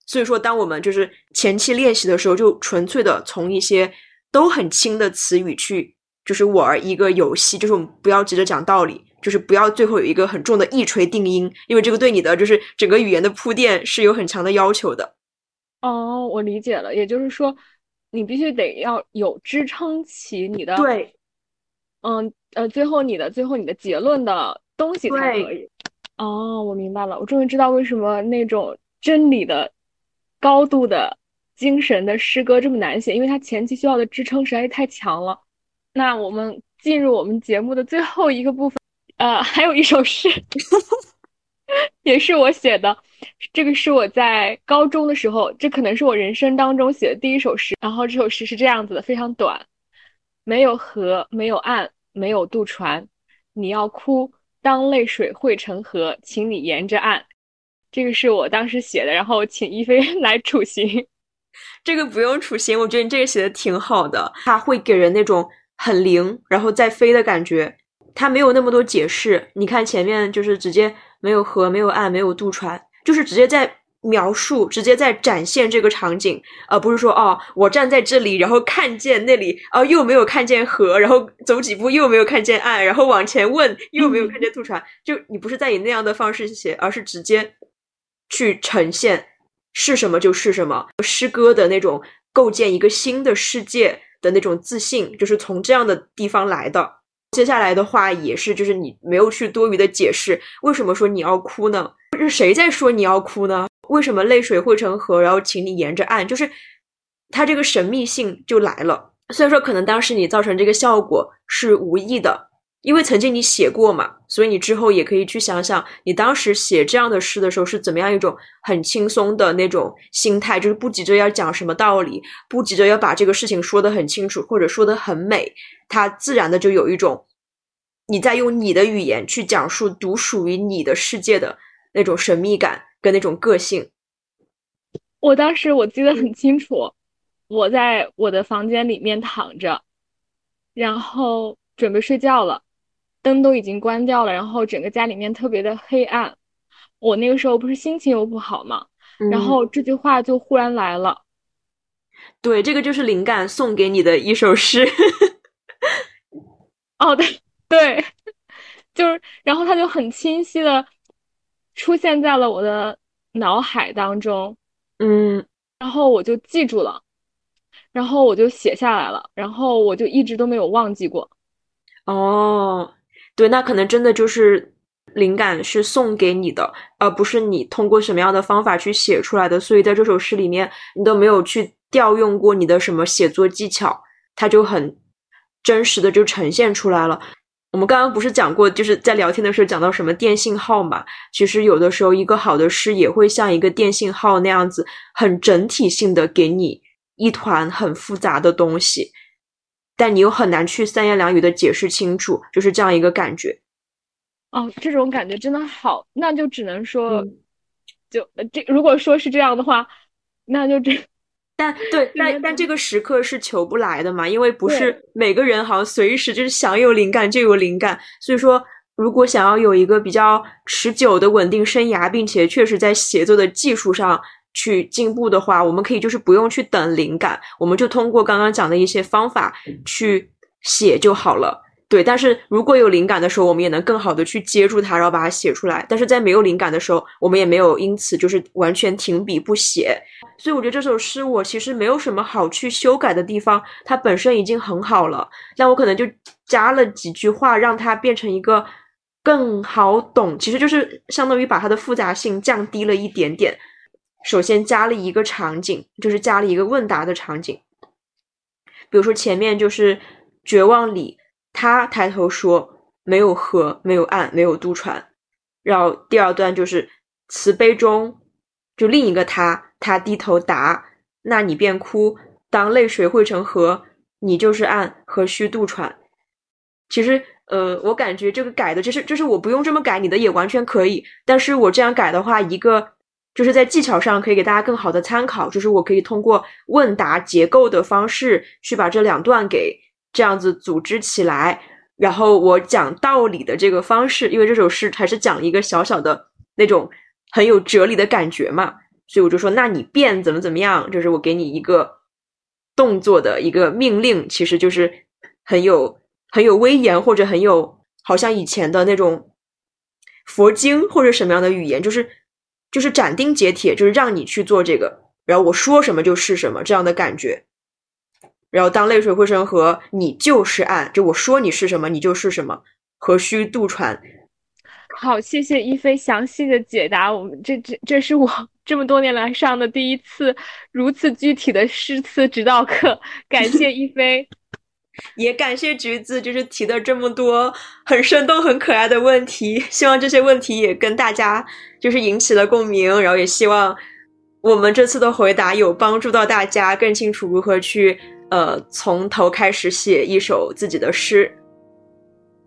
所以说，当我们就是前期练习的时候，就纯粹的从一些都很轻的词语去，就是玩一个游戏，就是我们不要急着讲道理，就是不要最后有一个很重的一锤定音，因为这个对你的就是整个语言的铺垫是有很强的要求的。哦，我理解了，也就是说，你必须得要有支撑起你的对，嗯呃，最后你的最后你的结论的东西才可以。哦，我明白了，我终于知道为什么那种真理的高度的精神的诗歌这么难写，因为它前期需要的支撑实在是太强了。那我们进入我们节目的最后一个部分，呃，还有一首诗。也是我写的，这个是我在高中的时候，这可能是我人生当中写的第一首诗。然后这首诗是这样子的，非常短，没有河，没有岸，没有渡船，你要哭，当泪水汇成河，请你沿着岸。这个是我当时写的，然后请一菲 来处刑。这个不用处刑，我觉得你这个写的挺好的，它会给人那种很灵，然后再飞的感觉。它没有那么多解释，你看前面就是直接。没有河，没有岸，没有渡船，就是直接在描述，直接在展现这个场景，而不是说哦，我站在这里，然后看见那里，哦，又没有看见河，然后走几步又没有看见岸，然后往前问又没有看见渡船，就你不是在以那样的方式写，而是直接去呈现是什么就是什么，诗歌的那种构建一个新的世界的那种自信，就是从这样的地方来的。接下来的话也是，就是你没有去多余的解释为什么说你要哭呢？是谁在说你要哭呢？为什么泪水汇成河？然后请你沿着岸，就是它这个神秘性就来了。虽然说可能当时你造成这个效果是无意的，因为曾经你写过嘛，所以你之后也可以去想想，你当时写这样的诗的时候是怎么样一种很轻松的那种心态，就是不急着要讲什么道理，不急着要把这个事情说得很清楚或者说得很美，它自然的就有一种你在用你的语言去讲述独属于你的世界的那种神秘感。跟那种个性，我当时我记得很清楚，我在我的房间里面躺着，然后准备睡觉了，灯都已经关掉了，然后整个家里面特别的黑暗。我那个时候不是心情又不好嘛，然后这句话就忽然来了。对，这个就是灵感送给你的一首诗。哦，对 对，就是，然后他就很清晰的。出现在了我的脑海当中，嗯，然后我就记住了，然后我就写下来了，然后我就一直都没有忘记过。哦，对，那可能真的就是灵感是送给你的，而不是你通过什么样的方法去写出来的。所以在这首诗里面，你都没有去调用过你的什么写作技巧，它就很真实的就呈现出来了。我们刚刚不是讲过，就是在聊天的时候讲到什么电信号嘛？其实有的时候，一个好的诗也会像一个电信号那样子，很整体性的给你一团很复杂的东西，但你又很难去三言两语的解释清楚，就是这样一个感觉。哦，这种感觉真的好，那就只能说，就这如果说是这样的话，那就这。但 对，但但这个时刻是求不来的嘛，因为不是每个人好像随时就是想有灵感就有灵感。所以说，如果想要有一个比较持久的稳定生涯，并且确实在写作的技术上去进步的话，我们可以就是不用去等灵感，我们就通过刚刚讲的一些方法去写就好了。对，但是如果有灵感的时候，我们也能更好的去接住它，然后把它写出来。但是在没有灵感的时候，我们也没有因此就是完全停笔不写。所以我觉得这首诗我其实没有什么好去修改的地方，它本身已经很好了。那我可能就加了几句话，让它变成一个更好懂。其实就是相当于把它的复杂性降低了一点点。首先加了一个场景，就是加了一个问答的场景，比如说前面就是绝望里。他抬头说：“没有河，没有岸，没有渡船。”然后第二段就是慈悲中，就另一个他，他低头答：“那你便哭。当泪水汇成河，你就是岸，何须渡船？”其实，呃，我感觉这个改的，就是就是我不用这么改，你的也完全可以。但是我这样改的话，一个就是在技巧上可以给大家更好的参考，就是我可以通过问答结构的方式去把这两段给。这样子组织起来，然后我讲道理的这个方式，因为这首诗还是讲一个小小的那种很有哲理的感觉嘛，所以我就说，那你变怎么怎么样，就是我给你一个动作的一个命令，其实就是很有很有威严，或者很有好像以前的那种佛经或者什么样的语言，就是就是斩钉截铁，就是让你去做这个，然后我说什么就是什么这样的感觉。然后，当泪水汇成河，你就是岸。就我说你是什么，你就是什么。何须渡船？好，谢谢一菲详细的解答。我们这这这是我这么多年来上的第一次如此具体的诗词指导课，感谢一菲，也感谢橘子，就是提的这么多很生动、很可爱的问题。希望这些问题也跟大家就是引起了共鸣，然后也希望我们这次的回答有帮助到大家更清楚如何去。呃，从头开始写一首自己的诗，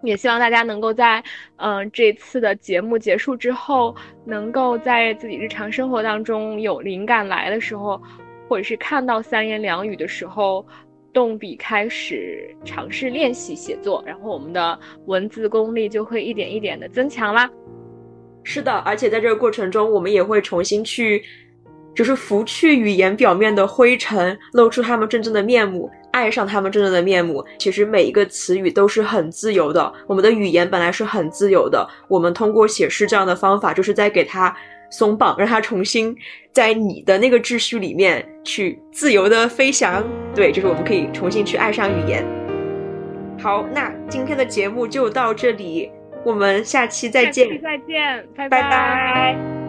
也希望大家能够在嗯这次的节目结束之后，能够在自己日常生活当中有灵感来的时候，或者是看到三言两语的时候，动笔开始尝试练习写作，然后我们的文字功力就会一点一点的增强啦。是的，而且在这个过程中，我们也会重新去，就是拂去语言表面的灰尘，露出他们真正的面目，爱上他们真正的面目。其实每一个词语都是很自由的，我们的语言本来是很自由的。我们通过写诗这样的方法，就是在给它松绑，让它重新在你的那个秩序里面去自由的飞翔。对，就是我们可以重新去爱上语言。好，那今天的节目就到这里。我们下期再见，再见，拜拜拜。